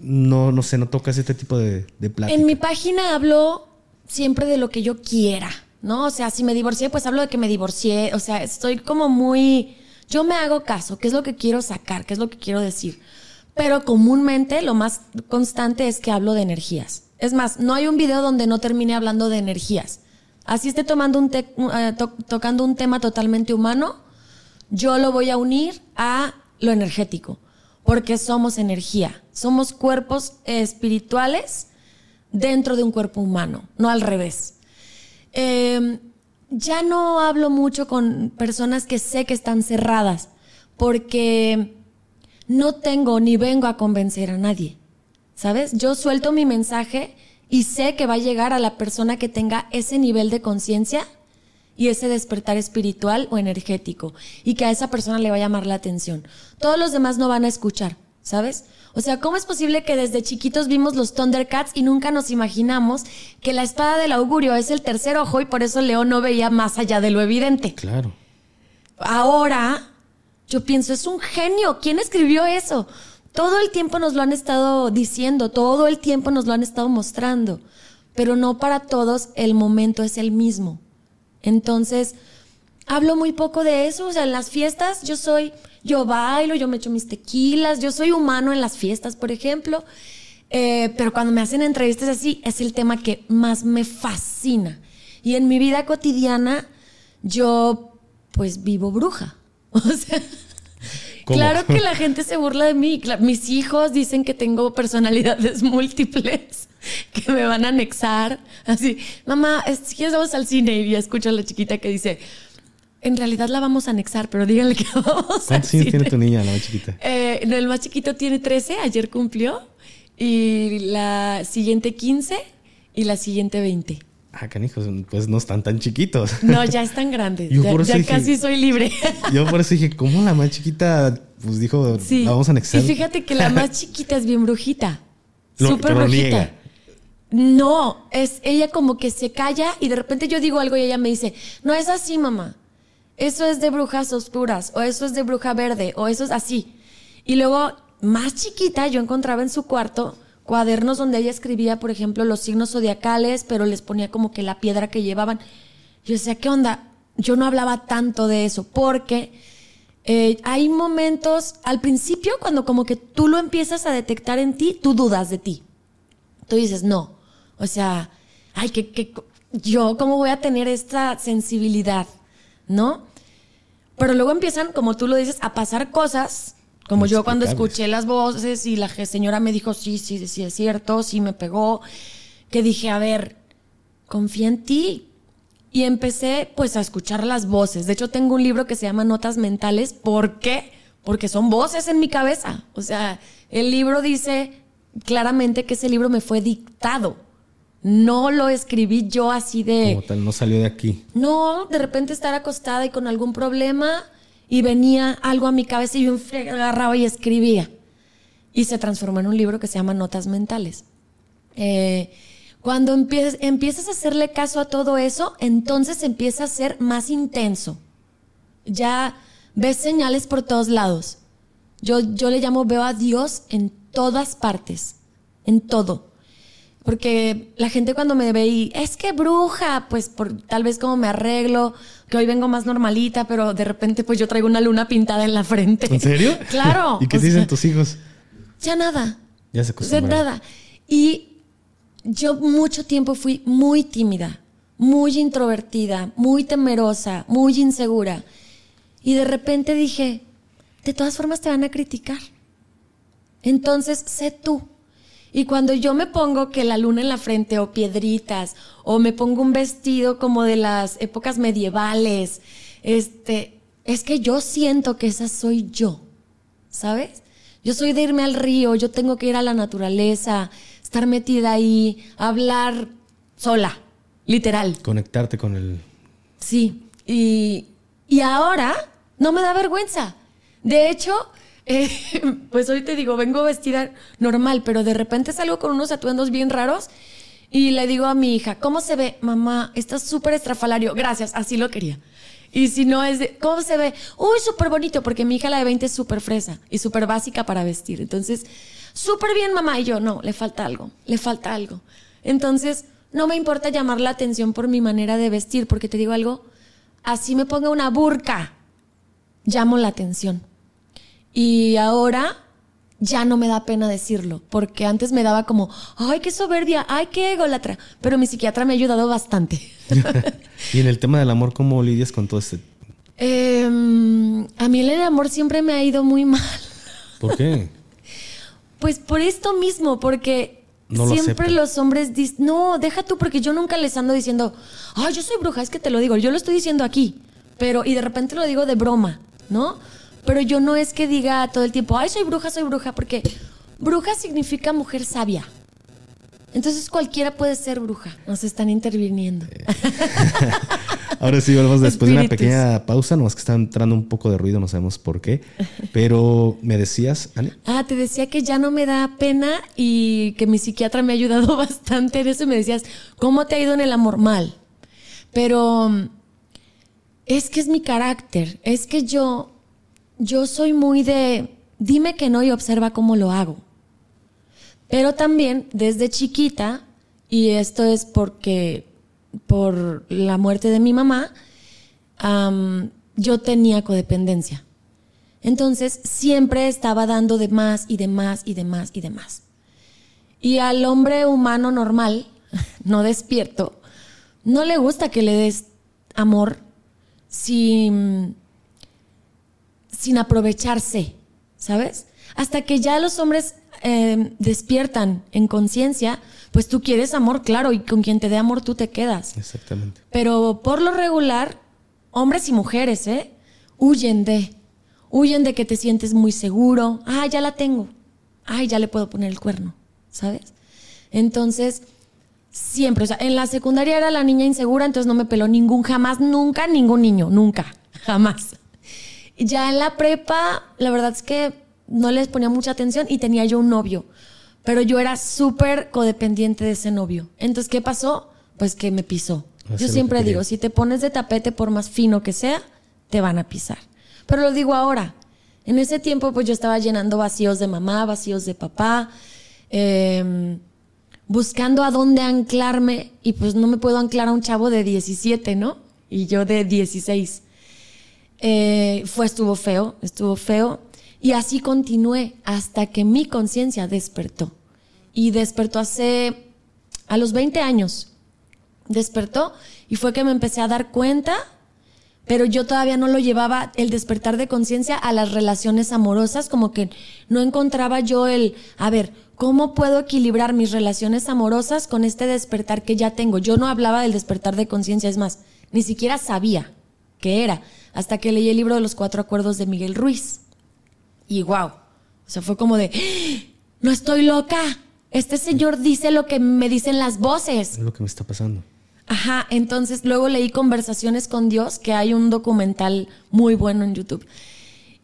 no, no sé, no tocas este tipo de, de plática. En mi página hablo siempre de lo que yo quiera, ¿no? O sea, si me divorcié, pues hablo de que me divorcié. O sea, estoy como muy. Yo me hago caso, qué es lo que quiero sacar, qué es lo que quiero decir. Pero comúnmente lo más constante es que hablo de energías. Es más, no hay un video donde no termine hablando de energías. Así esté tomando un eh, tocando un tema totalmente humano, yo lo voy a unir a lo energético, porque somos energía, somos cuerpos espirituales dentro de un cuerpo humano, no al revés. Em, ya no hablo mucho con personas que sé que están cerradas, porque no tengo ni vengo a convencer a nadie. ¿Sabes? Yo suelto mi mensaje y sé que va a llegar a la persona que tenga ese nivel de conciencia y ese despertar espiritual o energético y que a esa persona le va a llamar la atención. Todos los demás no van a escuchar, ¿sabes? O sea, ¿cómo es posible que desde chiquitos vimos los Thundercats y nunca nos imaginamos que la espada del augurio es el tercer ojo y por eso León no veía más allá de lo evidente? Claro. Ahora, yo pienso, es un genio. ¿Quién escribió eso? Todo el tiempo nos lo han estado diciendo, todo el tiempo nos lo han estado mostrando, pero no para todos el momento es el mismo. Entonces, hablo muy poco de eso, o sea, en las fiestas yo soy, yo bailo, yo me echo mis tequilas, yo soy humano en las fiestas, por ejemplo, eh, pero cuando me hacen entrevistas así, es el tema que más me fascina. Y en mi vida cotidiana, yo pues vivo bruja. (laughs) O sea, Claro que la (laughs) gente se burla de mí. Mis hijos dicen que tengo personalidades (laughs) múltiples, que me van a anexar. Así, mamá, si quieres vamos al cine y ya escucho a la chiquita que dice, en realidad la vamos a anexar, pero díganle que (laughs) vamos ¿Cuántos años tiene tu niña, la más chiquita? Eh, el más chiquito tiene 13, ayer cumplió, y la siguiente 15 y la siguiente 20. Ah, canijos, pues no están tan chiquitos. No, ya están grandes. ya, casi soy libre. Yo por eso dije, ¿cómo la más chiquita? Pues dijo, la vamos a anexar. Y fíjate que la más chiquita es bien brujita. (laughs) Súper brujita. No, es ella como que se calla y de repente yo digo algo y ella me dice, no es así, mamá. Eso es de brujas oscuras, o eso es de bruja verde, o eso es así. Y luego, más chiquita, yo encontraba en su cuarto cuadernos donde ella escribía, por ejemplo, los signos zodiacales, pero les ponía como que la piedra que llevaban. Yo decía, ¿qué onda? Yo no hablaba tanto de eso, porque eh, hay momentos, al principio, cuando como que tú lo empiezas a detectar en ti, tú dudas de ti. Tú dices, no. O sea, ay, que, que yo, ¿cómo voy a tener esta sensibilidad? ¿No? Pero luego empiezan, como tú lo dices, a pasar cosas como yo cuando escuché las voces y la señora me dijo, sí, sí, sí, es cierto, sí me pegó, que dije, a ver, confía en ti. Y empecé pues a escuchar las voces. De hecho, tengo un libro que se llama Notas Mentales. ¿Por qué? porque son voces en mi cabeza. O sea, el libro dice claramente que ese libro me fue dictado. No lo escribí yo así de... Como tal, no salió de aquí. No, de repente estar acostada y con algún problema y venía algo a mi cabeza y yo agarraba y escribía. Y se transformó en un libro que se llama Notas Mentales. Eh, cuando empiezas, empiezas a hacerle caso a todo eso, entonces empieza a ser más intenso. Ya ves señales por todos lados. Yo, yo le llamo, veo a Dios en todas partes, en todo. Porque la gente cuando me ve y es que bruja, pues por tal vez como me arreglo, que hoy vengo más normalita, pero de repente pues yo traigo una luna pintada en la frente. ¿En serio? (laughs) Claro. (laughs) ¿Y qué dicen tus hijos? Ya nada. Ya se acostumbraron. Ya nada. Y yo mucho tiempo fui muy tímida, muy introvertida, muy temerosa, muy insegura. Y de repente dije, de todas formas te van a criticar. Entonces, sé tú. Y cuando yo me pongo que la luna en la frente o piedritas, o me pongo un vestido como de las épocas medievales, este, es que yo siento que esa soy yo, ¿sabes? Yo soy de irme al río, yo tengo que ir a la naturaleza, estar metida ahí, hablar sola, literal. Conectarte con el... Sí, y, y ahora no me da vergüenza. De hecho, (laughs) pues hoy te digo, vengo vestida normal, pero de repente salgo con unos atuendos bien raros y le digo a mi hija, ¿cómo se ve? Mamá, está súper estrafalario. Gracias, así lo quería. Y si no es de, ¿cómo se ve? Uy, súper bonito, porque mi hija la de 20 es súper fresa y súper básica para vestir. Entonces, súper bien, mamá. Y yo, no, le falta algo, le falta algo. Entonces, no me importa llamar la atención por mi manera de vestir, porque te digo algo, así me ponga una burka, llamo la atención. Y ahora ya no me da pena decirlo, porque antes me daba como, ay, qué soberbia, ay, qué ególatra, pero mi psiquiatra me ha ayudado bastante. (laughs) y en el tema del amor, ¿cómo lidias con todo este? Em, a mí el amor siempre me ha ido muy mal. ¿Por qué? (laughs) Pues por esto mismo, porque siempre los hombres dicen, no, deja tú, porque yo nunca les ando diciendo, ay, yo soy bruja, es que te lo digo, yo lo estoy diciendo aquí, pero, y de repente lo digo de broma, ¿no? Pero yo no es que diga todo el tiempo, ay, soy bruja, soy bruja, porque bruja significa mujer sabia. Entonces cualquiera puede ser bruja. Nos están interviniendo. (laughs) Ahora sí, volvemos después de una pequeña pausa, nomás que está entrando un poco de ruido, no sabemos por qué. Pero me decías, Ani. Ah, te decía que ya no me da pena y que mi psiquiatra me ha ayudado (laughs) bastante en eso y me decías, ¿cómo te ha ido en el amor mal? Pero es que es mi carácter, es que yo yo soy muy de, dime que no y observa cómo lo hago. Pero también desde chiquita, y esto es porque por la muerte de mi mamá, yo tenía codependencia. Entonces siempre estaba dando de más y de más y de más y de más. Y al hombre humano normal, (laughs) no despierto, no le gusta que le des amor sin sin aprovecharse, ¿sabes? Hasta que ya los hombres em, despiertan en conciencia, pues tú quieres amor, claro, y con quien te dé amor tú te quedas. Exactamente. Pero por lo regular, hombres y mujeres, ¿eh? Huyen de, huyen de que te sientes muy seguro. Ah, ya la tengo. Ay, ya le puedo poner el cuerno, ¿sabes? Entonces, siempre, o sea, en la secundaria era la niña insegura, entonces no me peló ningún, jamás, nunca, ningún niño, nunca, jamás. Ya en la prepa, la verdad es que no les ponía mucha atención y tenía yo un novio. Pero yo era súper codependiente de ese novio. Entonces, ¿qué pasó? Pues que me pisó. yo siempre digo, si te pones de tapete, por más fino que sea, te van a pisar. Pero lo digo ahora. En ese tiempo, pues yo estaba llenando vacíos de mamá, vacíos de papá, em, buscando a dónde anclarme. Y pues no me puedo anclar a un chavo de 17, ¿no? Y yo de 16. Eh, fue, estuvo feo, estuvo feo. Y así continué hasta que mi conciencia despertó. Y despertó hace, a los 20 años, despertó y fue que me empecé a dar cuenta, pero yo todavía no lo llevaba el despertar de conciencia a las relaciones amorosas, como que no encontraba yo el, a ver, ¿cómo puedo equilibrar mis relaciones amorosas con este despertar que ya tengo? Yo no hablaba del despertar de conciencia, es más, ni siquiera sabía qué era hasta que leí el libro de los cuatro acuerdos de Miguel Ruiz. Y wow. O sea, fue como de, no estoy loca. Este señor dice lo que me dicen las voces. Es lo que me está pasando. Ajá, entonces luego leí Conversaciones con Dios, que hay un documental muy bueno en YouTube.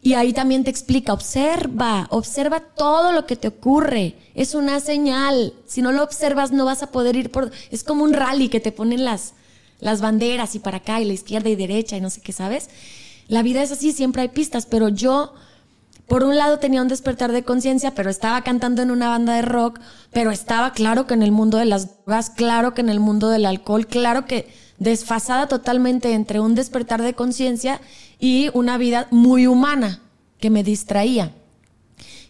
Y ahí también te explica, observa, observa todo lo que te ocurre. Es una señal. Si no lo observas no vas a poder ir por... Es como un rally que te ponen las, las banderas y para acá y la izquierda y derecha y no sé qué, ¿sabes? La vida es así, siempre hay pistas, pero yo, por un lado tenía un despertar de conciencia, pero estaba cantando en una banda de rock, pero estaba claro que en el mundo de las drogas, claro que en el mundo del alcohol, claro que desfasada totalmente entre un despertar de conciencia y una vida muy humana que me distraía.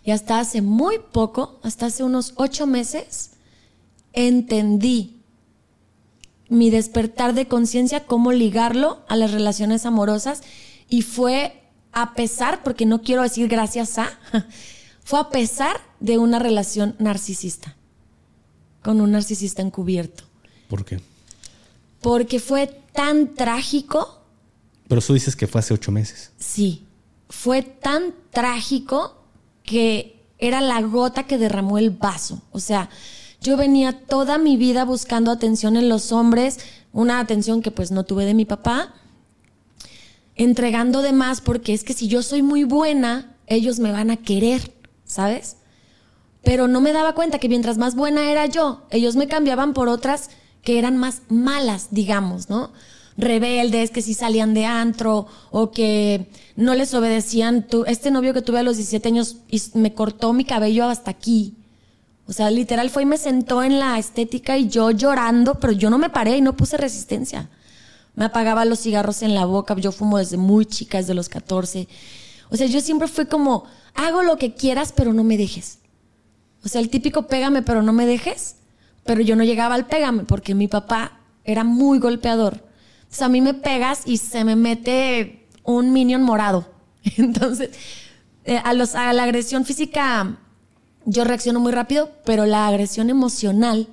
Y hasta hace muy poco, hasta hace unos ocho meses, entendí mi despertar de conciencia, cómo ligarlo a las relaciones amorosas. Y fue a pesar, porque no quiero decir gracias a, (laughs) fue a pesar de una relación narcisista, con un narcisista encubierto. ¿Por qué? Porque fue tan trágico pero tú dices que fue hace ocho meses. Sí, fue tan trágico que era la gota que derramó el vaso. O sea, yo venía toda mi vida buscando atención en los hombres, una atención que pues no tuve de mi papá, entregando de más porque es que si yo soy muy buena, ellos me van a querer, ¿sabes? Pero no me daba cuenta que mientras más buena era yo, ellos me cambiaban por otras que eran más malas, digamos, ¿no? rebeldes, que si salían de antro o que no les obedecían. este novio que tuve a los 17 años me cortó mi cabello hasta aquí. O sea, literal fue y me sentó en la estética y yo llorando, pero yo no me paré y no puse resistencia. Me apagaba los cigarros en la boca, yo fumo desde muy chica, desde los 14. O sea, yo siempre fui como, hago lo que quieras, pero no me dejes. O sea, el típico pégame, pero no me dejes. Pero yo no llegaba al pégame porque mi papá era muy golpeador. Entonces a mí me pegas y se me mete un minion morado. (laughs) Entonces, eh, a, los, a la agresión física yo reacciono muy rápido, pero la agresión emocional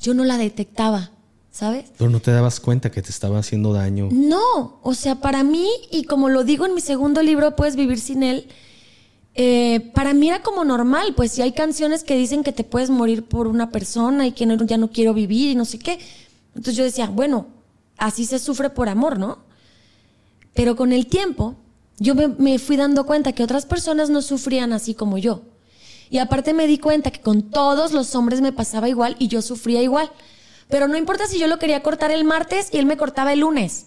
yo no la detectaba, ¿sabes? Pero no te dabas cuenta que te estaba haciendo daño. No, o sea, para mí, y como lo digo en mi segundo libro, Puedes vivir sin él, eh, para mí era como normal, pues si hay canciones que dicen que te puedes morir por una persona y que ya no quiero vivir y no sé qué. Entonces yo decía, bueno, así se sufre por amor, ¿no? Pero con el tiempo, yo me, fui dando cuenta que otras personas no sufrían así como yo. Y aparte me di cuenta que con todos los hombres me pasaba igual y yo sufría igual. Pero no importa si yo lo quería cortar el martes y él me cortaba el lunes.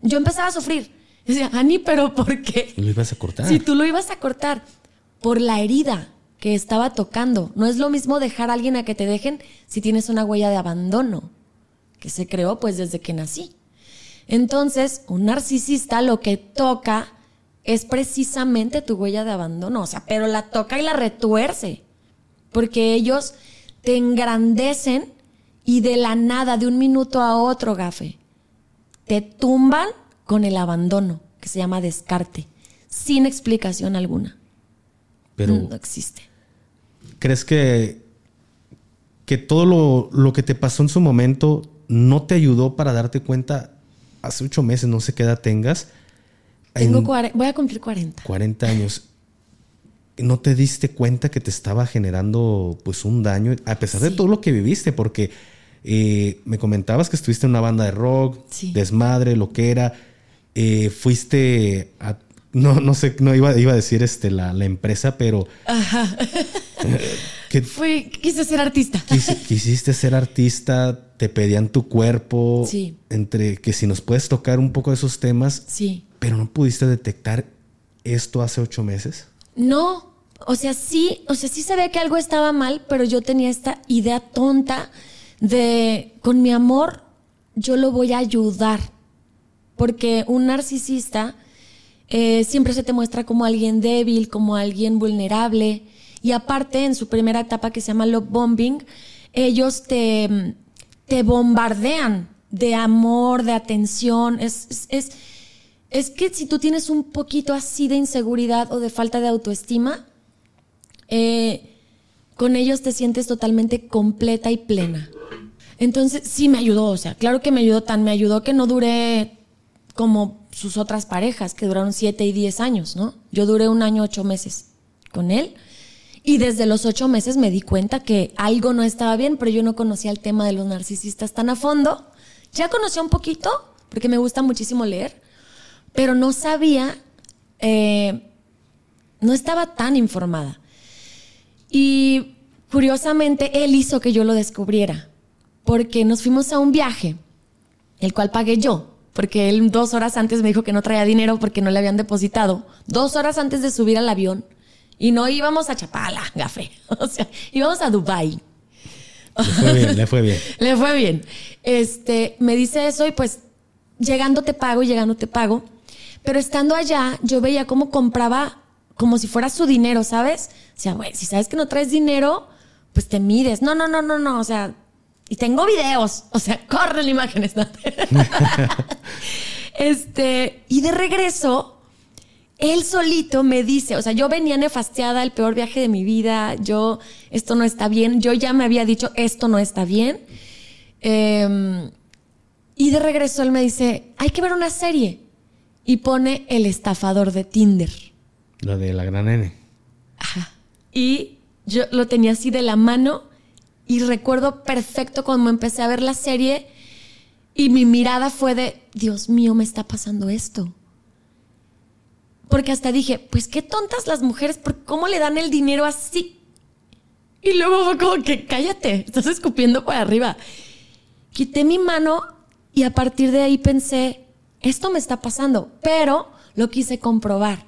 Yo empezaba a sufrir. Y decía, Ani, ¿pero por qué? Lo ibas a cortar. Si tú lo ibas a cortar por la herida que estaba tocando. No es lo mismo dejar a alguien a que te dejen si tienes una huella de abandono que se creó pues desde que nací. Entonces, un narcisista lo que toca es precisamente tu huella de abandono, o sea, pero la toca y la retuerce, porque ellos te engrandecen y de la nada, de un minuto a otro, gafe, te tumban con el abandono, que se llama descarte, sin explicación alguna. Pero no existe. ¿Crees que, que todo lo, lo que te pasó en su momento no te ayudó para darte cuenta hace ocho meses, no sé qué edad tengas. Tengo voy a cumplir 40. 40 años. ¿No te diste cuenta que te estaba generando pues un daño a pesar de todo lo que viviste? Porque eh, me comentabas que estuviste en una banda de rock, desmadre, lo que era. Eh, fuiste a, no, no sé, no iba, iba a decir este, la, la empresa, pero Ajá. (laughs) Fui, quise ser artista. quisiste ser artista, te pedían tu cuerpo. Sí. Entre que si nos puedes tocar un poco de esos temas. Sí. Pero no pudiste detectar esto hace ocho meses. No. O sea, sí, o sea, sí sabía que algo estaba mal, pero yo tenía esta idea tonta de con mi amor yo lo voy a ayudar. Porque un narcisista eh, siempre se te muestra como alguien débil, como alguien vulnerable. Y aparte, en su primera etapa que se llama love bombing, ellos te, te bombardean de amor, de atención. Es, es, es, que si tú tienes un poquito así de inseguridad o de falta de autoestima, eh, con ellos te sientes totalmente completa y plena. Entonces, sí me ayudó, o sea, claro que me ayudó tan, me ayudó que no duré como sus otras parejas, que duraron siete y diez años, ¿no? Yo duré un año, ocho meses. con él. Y desde los ocho meses me di cuenta que algo no estaba bien, pero yo no conocía el tema de los narcisistas tan a fondo. Ya conocía un poquito, porque me gusta muchísimo leer, pero no sabía, eh, no estaba tan informada. Y curiosamente, él hizo que yo lo descubriera, porque nos fuimos a un viaje, el cual pagué yo, porque él dos horas antes me dijo que no traía dinero porque no le habían depositado, dos horas antes de subir al avión, y no íbamos a Chapala, gafé, (laughs) o sea, íbamos a Dubai. Le fue bien, le fue bien. (laughs) le fue bien. Este, me dice eso y pues llegando te pago, llegando te pago. Pero estando allá, yo veía cómo compraba como si fuera su dinero, ¿sabes? O sea, güey, si sabes que no traes dinero, pues te mides. No, no, no, no, no. O sea, y tengo videos. O sea, corren imágenes. (laughs) este, y de regreso, él solito me dice, o sea, yo venía nefastiada, el peor viaje de mi vida, yo, esto no está bien, yo ya me había dicho, esto no está bien. Eh, y de regreso él me dice, hay que ver una serie. Y pone El estafador de Tinder. Lo de la gran N. Ajá. Y yo lo tenía así de la mano y recuerdo perfecto cuando empecé a ver la serie y mi mirada fue de, Dios mío, me está pasando esto. Porque hasta dije, pues qué tontas las mujeres, ¿cómo le dan el dinero así? Y luego fue como que, cállate, estás escupiendo para arriba. Quité mi mano y a partir de ahí pensé, esto me está pasando, pero lo quise comprobar.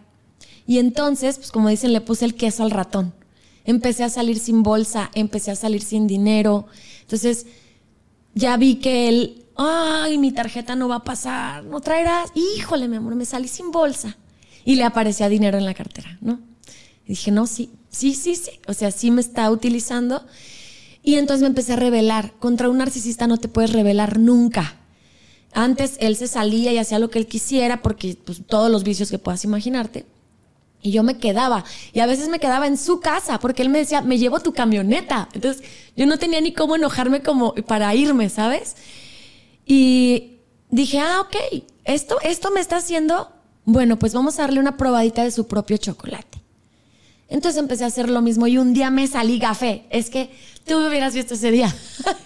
Y entonces, pues como dicen, le puse el queso al ratón. Empecé a salir sin bolsa, empecé a salir sin dinero. Entonces, ya vi que él, ay, mi tarjeta no va a pasar, no traerás. Híjole, mi amor, me salí sin bolsa. Y le aparecía dinero en la cartera, ¿no? Y dije, no, sí, sí, sí, sí. O sea, sí me está utilizando. Y entonces me empecé a rebelar. Contra un narcisista no te puedes rebelar nunca. Antes él se salía y hacía lo que él quisiera porque pues, todos los vicios que puedas imaginarte. Y yo me quedaba. Y a veces me quedaba en su casa porque él me decía, me llevo tu camioneta. Entonces yo no tenía ni cómo enojarme como para irme, ¿sabes? Y dije, ah, ok, esto, esto me está haciendo, bueno, pues vamos a darle una probadita de su propio chocolate. Entonces empecé a hacer lo mismo y un día me salí gafé. Es que tú me hubieras visto ese día.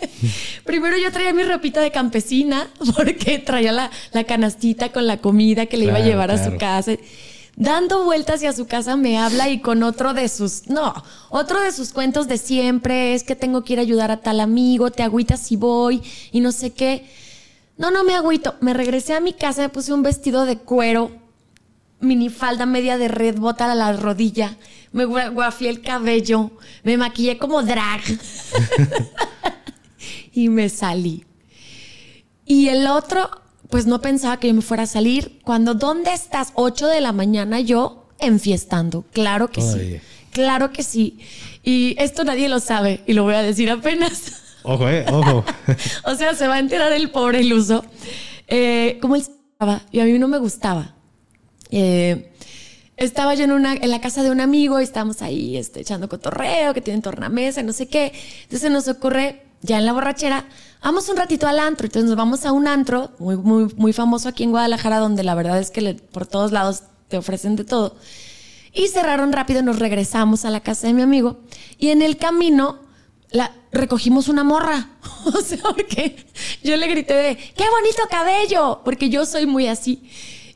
(laughs) Primero yo traía mi ropita de campesina (laughs) porque traía la, canastita con la comida que le iba a llevar a su casa. Dando vueltas hacia su casa me habla y con otro de sus, no, otro de sus cuentos de siempre es que tengo que ir a ayudar a tal amigo, te agüitas si voy y no sé qué. No, no me agüito. Me regresé a mi casa, me puse un vestido de cuero, minifalda media de red, bota a la rodilla me guafié el cabello, me maquillé como drag (laughs) y me salí. Y el otro, pues no pensaba que yo me fuera a salir. Cuando, ¿dónde estás? 8 de la mañana yo enfiestando. Claro que sí. Claro que sí. Y esto nadie lo sabe y lo voy a decir apenas. (laughs) Ojo, eh, ojo. (laughs) o sea, se va a enterar el pobre iluso. Eh, como él estaba y a mí no me gustaba. Eh, estaba yo en, una, en la casa de un amigo y estábamos ahí este, echando cotorreo, que tienen tornamesa, no sé qué. Entonces nos ocurre, ya en la borrachera, vamos un ratito al antro. Entonces nos vamos a un antro muy, muy, muy famoso aquí en Guadalajara, donde la verdad es que por todos lados te ofrecen de todo. Y cerraron rápido, nos regresamos a la casa de mi amigo. Y en el camino la, recogimos una morra. (laughs) o sea, porque yo le grité de, ¡qué bonito cabello! Porque yo soy muy así.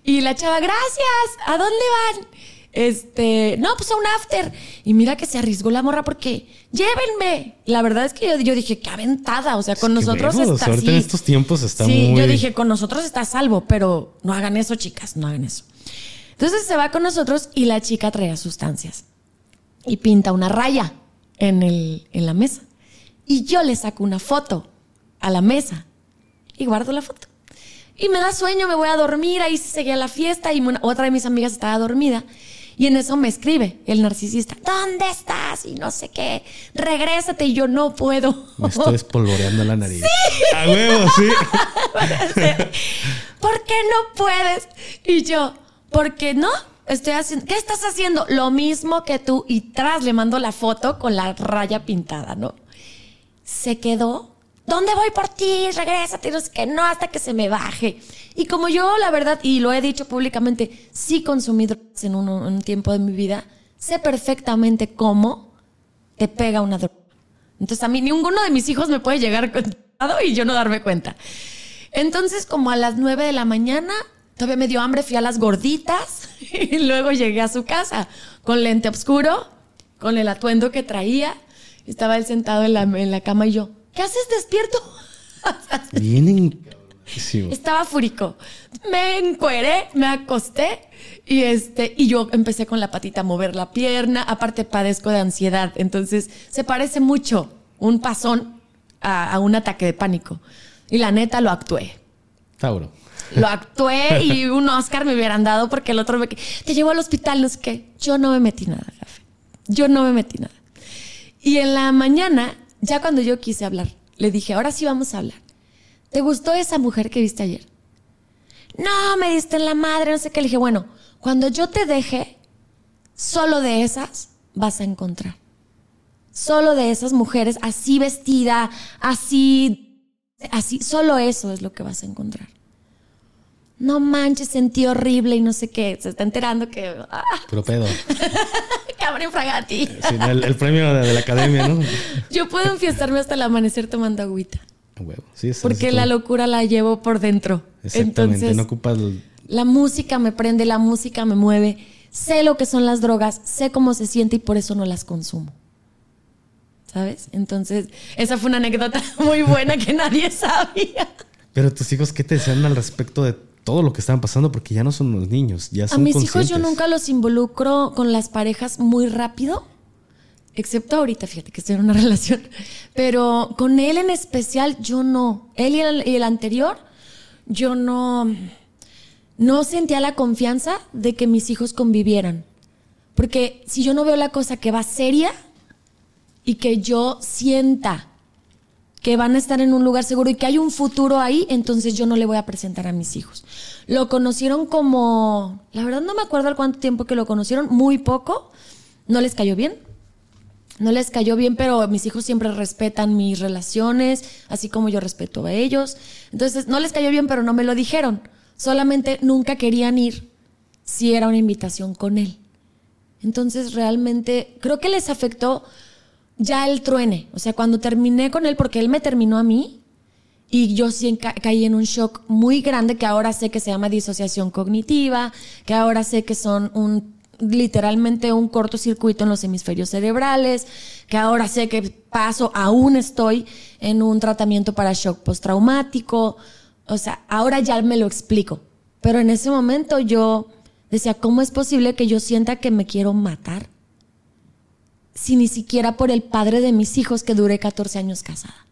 Y la chava, gracias, ¿a dónde van? Este, no, pues a un after. Y mira que se arriesgó la morra porque llévenme. La verdad es que yo, dije, qué aventada. O sea, con nosotros está en estos tiempos está sí, yo dije, con nosotros está salvo, pero no hagan eso, chicas, no hagan eso. Entonces se va con nosotros y la chica trae sustancias y pinta una raya en, el, en la mesa. Y yo le saco una foto a la mesa y guardo la foto. Y me da sueño, me voy a dormir, ahí seguía la fiesta y otra de mis amigas estaba dormida. Y en eso me escribe el narcisista, ¿dónde estás? Y no sé qué, regrésate. Y yo no puedo. Me estoy espolvoreando la nariz. (laughs) ¡Sí! A huevo, sí. (laughs) ¿Por qué no puedes? Y yo, ¿por qué no? Estoy haciendo, ¿qué estás haciendo? Lo mismo que tú. Y tras le mando la foto con la raya pintada, ¿no? Se quedó ¿dónde voy por ti? Regrésate, no sé qué, no, hasta que se me baje. Y como yo, la verdad, y lo he dicho públicamente, sí consumí drogas en un, tiempo de mi vida, sé perfectamente cómo te pega una droga. Entonces a mí ninguno de mis hijos me puede llegar y yo no darme cuenta. Entonces como a las nueve de la mañana, todavía me dio hambre, fui a las gorditas (laughs) y luego llegué a su casa con lente oscuro, con el atuendo que traía. Estaba él sentado en la, en la cama y yo, ¿qué haces despierto? (laughs) Vienen estaba fúrico. Me encueré, me acosté y este y yo empecé con la patita a mover la pierna. Aparte padezco de ansiedad, entonces se parece mucho un pasón a, un ataque de pánico. Y la neta lo actué. Tauro. Lo actué y (laughs) un Oscar me hubieran dado porque el otro me te llevó al hospital, no sé qué. Yo no me metí nada, café. Yo no me metí nada. Y en la mañana, ya cuando yo quise hablar, le dije, ahora sí vamos a hablar. ¿Te gustó esa mujer que viste ayer? No, me diste en la madre, no sé qué. Le dije, bueno, cuando yo te deje, solo de esas vas a encontrar. Solo de esas mujeres así vestida, así, así, solo eso es lo que vas a encontrar. No manches, sentí horrible y no sé qué. Se está enterando que. Ah. Pero pedo. (laughs) Cabrón fragati. el, premio de, la academia, ¿no? (laughs) Yo puedo enfiestarme hasta el amanecer tomando agüita. Sí, Porque la locura la llevo por dentro. Exactamente, no ocupas... La música me prende, la música me mueve. Sé lo que son las drogas, sé cómo se siente y por eso no las consumo. ¿Sabes? Entonces, esa fue una anécdota (laughs) muy buena que nadie sabía. Pero tus hijos, ¿qué te decían al respecto de todo lo que estaban pasando? Porque ya no son los niños, ya son A mis hijos yo nunca los involucro con las parejas muy rápido excepto ahorita, fíjate que estoy en una (laughs) relación, pero con él en especial yo no, él y el, anterior, yo no, no sentía la confianza de que mis hijos convivieran. Porque si yo no veo la cosa que va seria y que yo sienta que van a estar en un lugar seguro y que hay un futuro ahí, entonces yo no le voy a presentar a mis hijos. Lo conocieron como, la verdad no me acuerdo al cuánto tiempo que lo conocieron, muy poco, no les cayó bien, no les cayó bien, pero mis hijos siempre respetan mis relaciones, así como yo respeto a ellos. Entonces, no les cayó bien, pero no me lo dijeron. Solamente nunca querían ir si era una invitación con él. Entonces, realmente, creo que les afectó ya el truene. O sea, cuando terminé con él, porque él me terminó a mí, y yo sí caí en un shock muy grande que ahora sé que se llama disociación cognitiva, que ahora sé que son un literalmente un cortocircuito en los hemisferios cerebrales, que ahora sé que paso, aún estoy en un tratamiento para shock postraumático, o sea, ahora ya me lo explico, pero en ese momento yo decía, ¿cómo es posible que yo sienta que me quiero matar? Si ni siquiera por el padre de mis hijos que duré 14 años casada.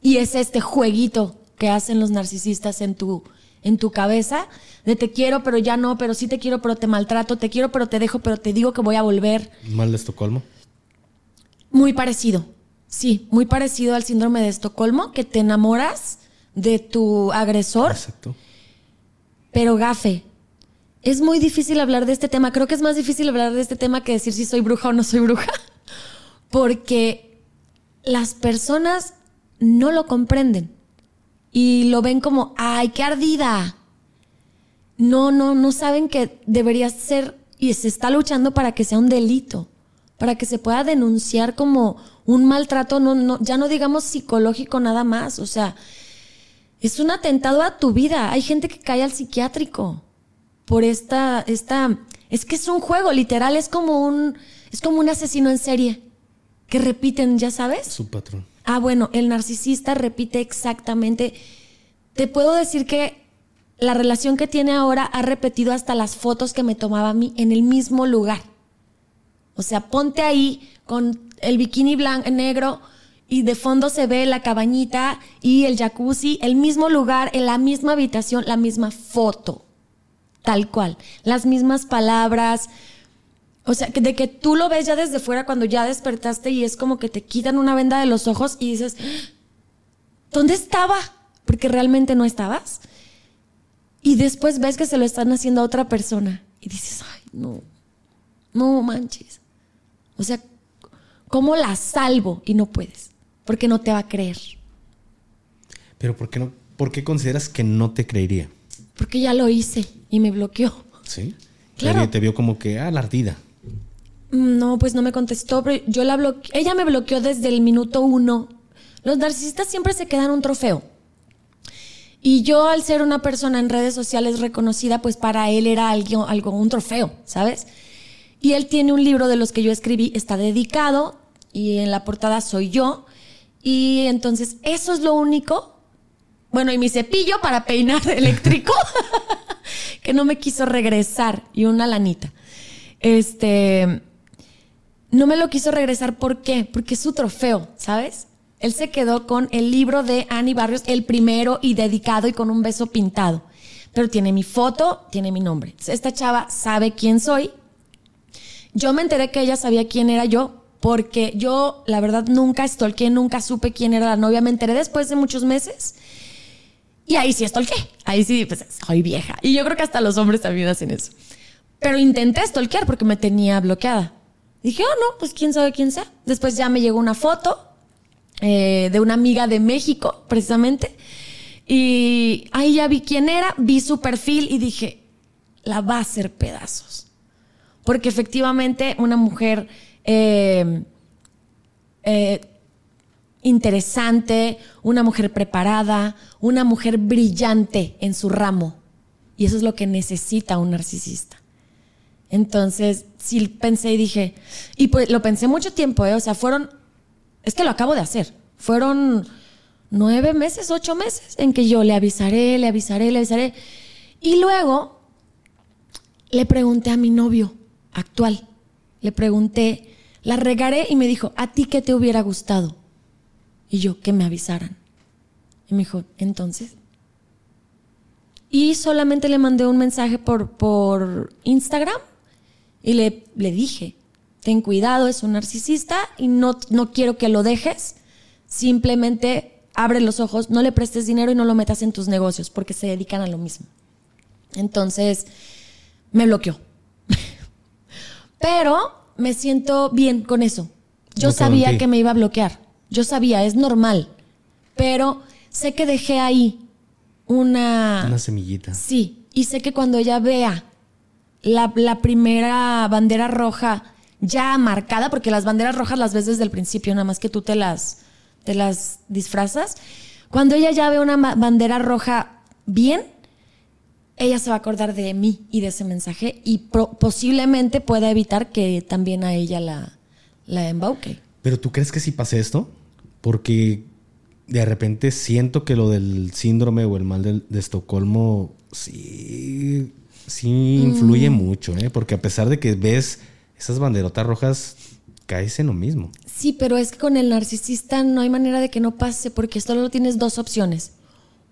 Y es este jueguito que hacen los narcisistas en tu en tu cabeza de te quiero, pero ya no, pero sí te quiero, pero te maltrato, te quiero, pero te dejo, pero te digo que voy a volver. ¿Mal de Estocolmo? Muy parecido, sí, muy parecido al síndrome de Estocolmo, que te enamoras de tu agresor. Exacto. Pero gafe, es muy difícil hablar de este tema. Creo que es más difícil hablar de este tema que decir si soy bruja o no soy bruja. (laughs) Porque las personas no lo comprenden y lo ven como, ay, qué ardida. No, no, no saben que debería ser y se está luchando para que sea un delito, para que se pueda denunciar como un maltrato, no, no, ya no digamos psicológico nada más, o sea, es un atentado a tu vida. Hay gente que cae al psiquiátrico por esta, esta, es que es un juego, literal, es como un, es como un asesino en serie que repiten, ya sabes. Su patrón. Ah, bueno, el narcisista repite exactamente. Te puedo decir que la relación que tiene ahora ha repetido hasta las fotos que me tomaba a mí en el mismo lugar. O sea, ponte ahí con el bikini blanco, negro y de fondo se ve la cabañita y el jacuzzi, el mismo lugar, en la misma habitación, la misma foto. Tal cual. Las mismas palabras, o sea, de que tú lo ves ya desde fuera cuando ya despertaste y es como que te quitan una venda de los ojos y dices, ¿dónde estaba? Porque realmente no estabas. Y después ves que se lo están haciendo a otra persona y dices, ay, no, no manches. O sea, ¿cómo la salvo? Y no puedes, porque no te va a creer. Pero ¿por qué, no, ¿por qué consideras que no te creería? Porque ya lo hice y me bloqueó. Sí. Claro. te vio como que, ah, la ardida. Mm, no, pues no me contestó, pero yo la bloqueé. Ella me bloqueó desde el minuto uno. Los narcisistas siempre se quedan un trofeo. Y yo, al ser una persona en redes sociales reconocida, pues para él era algo, algo, un trofeo, ¿sabes? Y él tiene un libro de los que yo escribí, está dedicado, y en la portada soy yo. Y entonces, eso es lo único. Bueno, y mi cepillo para peinar (laughs) eléctrico, (laughs) que no me quiso regresar, y una lanita. Este. No me lo quiso regresar, ¿por qué? Porque es su trofeo, ¿sabes? Él se quedó con el libro de Annie Barrios, el primero y dedicado y con un beso pintado. Pero tiene mi foto, tiene mi nombre. Esta chava sabe quién soy. Yo me enteré que ella sabía quién era yo porque yo, la verdad, nunca stalkeé, nunca supe quién era la novia. Me enteré después de muchos meses. Y ahí sí stalkeé. Ahí sí, pues soy vieja. Y yo creo que hasta los hombres también hacen eso. Pero intenté stalkear porque me tenía bloqueada. Dije, oh, no, pues quién sabe quién sea. Después ya me llegó una foto eh, de una amiga de México, precisamente. Y ahí ya vi quién era, vi su perfil y dije, la va a hacer pedazos. Porque efectivamente una mujer eh, eh, interesante, una mujer preparada, una mujer brillante en su ramo. Y eso es lo que necesita un narcisista. Entonces, sí pensé y dije, y pues lo pensé mucho tiempo, o sea, fueron es que lo acabo de hacer. Fueron nueve meses, ocho meses en que yo le avisaré, le avisaré, le avisaré. Y luego le pregunté a mi novio actual, le pregunté, la regaré y me dijo, ¿a ti qué te hubiera gustado? Y yo, que me avisaran. Y me dijo, entonces. Y solamente le mandé un mensaje por, por Instagram y le, le dije, ten cuidado, es un narcisista y no, no quiero que lo dejes. Simplemente abre los ojos, no le prestes dinero y no lo metas en tus negocios porque se dedican a lo mismo. Entonces, me bloqueó. (laughs) Pero me siento bien con eso. Yo sabía que me iba a bloquear. Yo sabía, es normal. Pero sé que dejé ahí una... Una semillita. Sí. Y sé que cuando ella vea la, la primera bandera roja ya marcada, porque las banderas rojas las ves desde el principio, nada más que tú te las, te las disfrazas. Cuando ella ya ve una bandera roja bien, ella se va a acordar de mí y de ese mensaje y posiblemente pueda evitar que también a ella la, la embauque. Pero tú crees que sí pase esto? Porque de repente siento que lo del síndrome o el mal de, Estocolmo sí, sí influye mm. mucho, ¿eh? porque a pesar de que ves esas banderotas rojas caes en lo mismo. Sí, pero es que con el narcisista no hay manera de que no pase porque solo tienes dos opciones.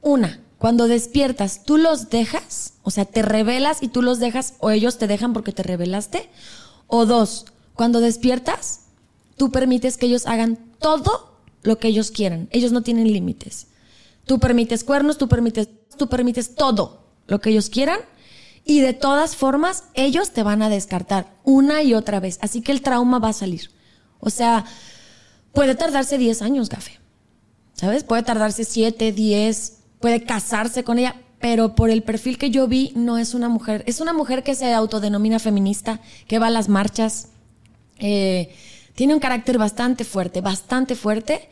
Una, cuando despiertas, tú los dejas, o sea, te revelas y tú los dejas o ellos te dejan porque te revelaste. O dos, cuando despiertas, tú permites que ellos hagan todo lo que ellos quieran. Ellos no tienen límites. Tú permites cuernos, tú permites, tú permites todo lo que ellos quieran y de todas formas, ellos te van a descartar una y otra vez. Así que el trauma va a salir. O sea, puede tardarse 10 años, Gafe. ¿Sabes? Puede tardarse 7, 10, puede casarse con ella, pero por el perfil que yo vi, no es una mujer. Es una mujer que se autodenomina feminista, que va a las marchas. Eh, tiene un carácter bastante fuerte, bastante fuerte.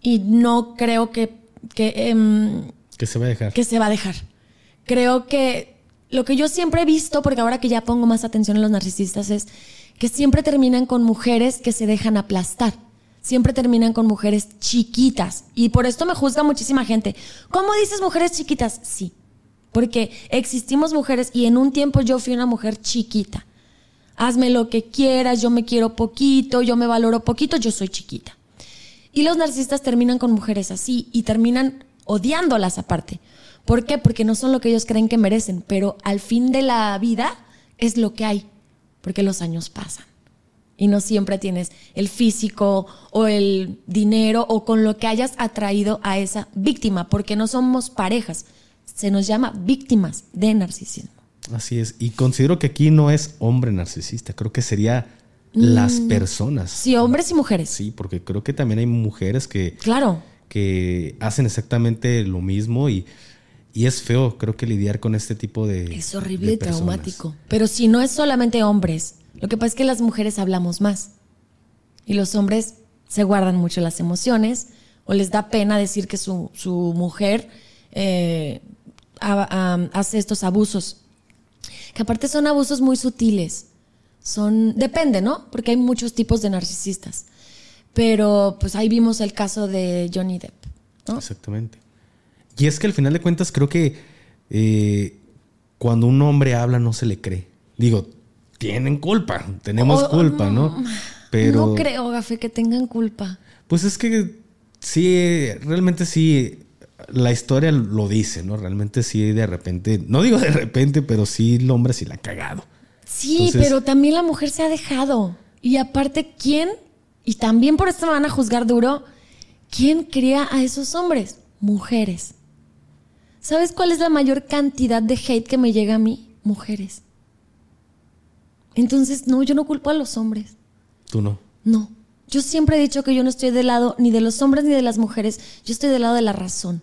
Y no creo que. Que, em, que se va a dejar. Que se va a dejar. Creo que lo que yo siempre he visto, porque ahora que ya pongo más atención en los narcisistas, es que siempre terminan con mujeres que se dejan aplastar. Siempre terminan con mujeres chiquitas. Y por esto me juzga muchísima gente. ¿Cómo dices mujeres chiquitas? Sí. Porque existimos mujeres y en un tiempo yo fui una mujer chiquita. Hazme lo que quieras, yo me quiero poquito, yo me valoro poquito, yo soy chiquita. Y los narcisistas terminan con mujeres así y terminan odiándolas aparte. ¿Por qué? Porque no son lo que ellos creen que merecen, pero al fin de la vida es lo que hay, porque los años pasan. Y no siempre tienes el físico o el dinero o con lo que hayas atraído a esa víctima, porque no somos parejas, se nos llama víctimas de narcisismo. Así es, y considero que aquí no es hombre narcisista, creo que sería las mm, personas. Sí, hombres y mujeres. Sí, porque creo que también hay mujeres que... Claro. Que hacen exactamente lo mismo y y es feo, creo que lidiar con este tipo de. Es horrible y traumático. Pero si no es solamente hombres, Lo que pasa es que las mujeres hablamos más y los hombres se guardan mucho las emociones o les da pena decir que su, mujer eh, hace estos abusos. Que aparte son abusos muy sutiles. Son, depende, ¿no? Porque hay muchos tipos de narcisistas. Pero pues ahí vimos el caso de Johnny Depp. Exactamente. Y es que al final de cuentas creo que eh, cuando un hombre habla no se le cree. Digo, tienen culpa, tenemos culpa, ¿no? Mm, Pero... No creo, Gafe, que tengan culpa. Pues es que sí, realmente sí, la historia lo dice, ¿no? Realmente sí, de repente, no digo de repente, pero sí el hombre sí la ha cagado. Sí, pero también la mujer se ha dejado. Y aparte, ¿quién? Y también por esto me van a juzgar duro. ¿Quién cría a esos hombres? Mujeres. ¿Sabes cuál es la mayor cantidad de hate que me llega a mí? Mujeres. Entonces, no, yo no culpo a los hombres. ¿Tú no? No. Yo siempre he dicho que yo no estoy del lado ni de los hombres ni de las mujeres. Yo estoy del lado de la razón.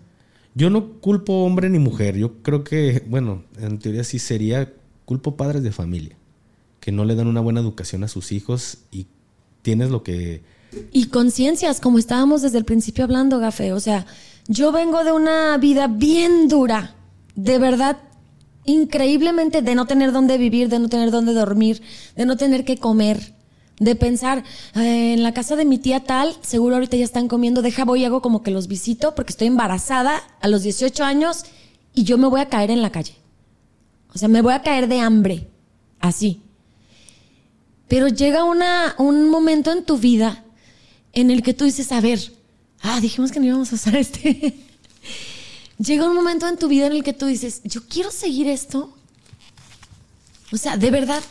Yo no culpo hombre ni mujer. Yo creo que, bueno, en teoría sí sería culpo padres de familia. Que no le dan una buena educación a sus hijos y tienes lo que... Y conciencias, como estábamos desde el principio hablando, Gafe. O sea, yo vengo de una vida bien dura. De verdad, increíblemente de no tener dónde vivir, de no tener dónde dormir, de no tener que comer, de pensar eh, en la casa de mi tía tal, seguro ahorita ya están comiendo, deja voy y hago como que los visito porque estoy embarazada a los 18 años y yo me voy a caer en la calle. O sea, me voy a caer de hambre, así. Pero llega una, un momento en tu vida en el que tú dices, a ver, ah, dijimos que no íbamos a usar este. (laughs) llega un momento en tu vida en el que tú dices, yo quiero seguir esto. O sea, de verdad,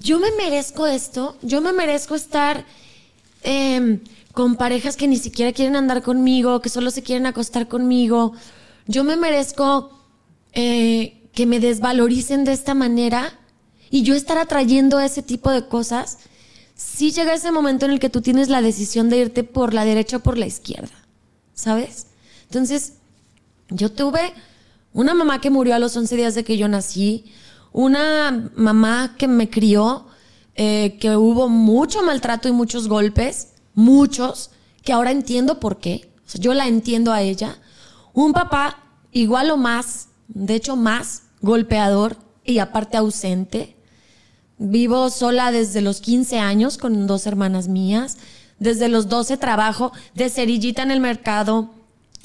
yo me merezco esto, yo me merezco estar em, con parejas que ni siquiera quieren andar conmigo, que solo se quieren acostar conmigo. Yo me merezco eh, que me desvaloricen de esta manera y yo estar atrayendo ese tipo de cosas. Si llega ese momento en el que tú tienes la decisión de irte por la derecha o por la izquierda, ¿sabes? Entonces, yo tuve una mamá que murió a los 11 días de que yo nací, una mamá que me crió, eh, que hubo mucho maltrato y muchos golpes, muchos, que ahora entiendo por qué. yo la entiendo a ella. Un papá igual o más, de hecho más, golpeador y aparte ausente. Vivo sola desde los 15 años con dos hermanas mías. Desde los 12 trabajo de cerillita en el mercado,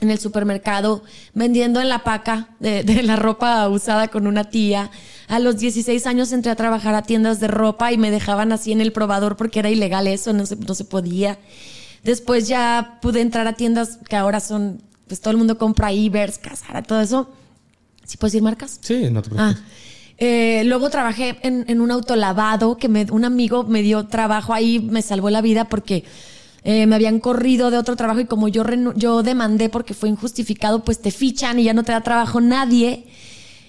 en el supermercado, vendiendo en la paca de, la ropa usada con una tía. A los 16 años entré a trabajar a tiendas de ropa y me dejaban así en el probador porque era ilegal eso, no se, no se podía. Después ya pude entrar a tiendas que ahora son, pues todo el mundo compra Ibers, Casara, todo eso. ¿Sí puedes decir marcas? Sí, no te preocupes. Ah. Eh, luego trabajé en, en un autolavado que me, un amigo me dio trabajo ahí, me salvó la vida porque eh, me habían corrido de otro trabajo y como yo, yo demandé porque fue injustificado, pues te fichan y ya no te da trabajo nadie.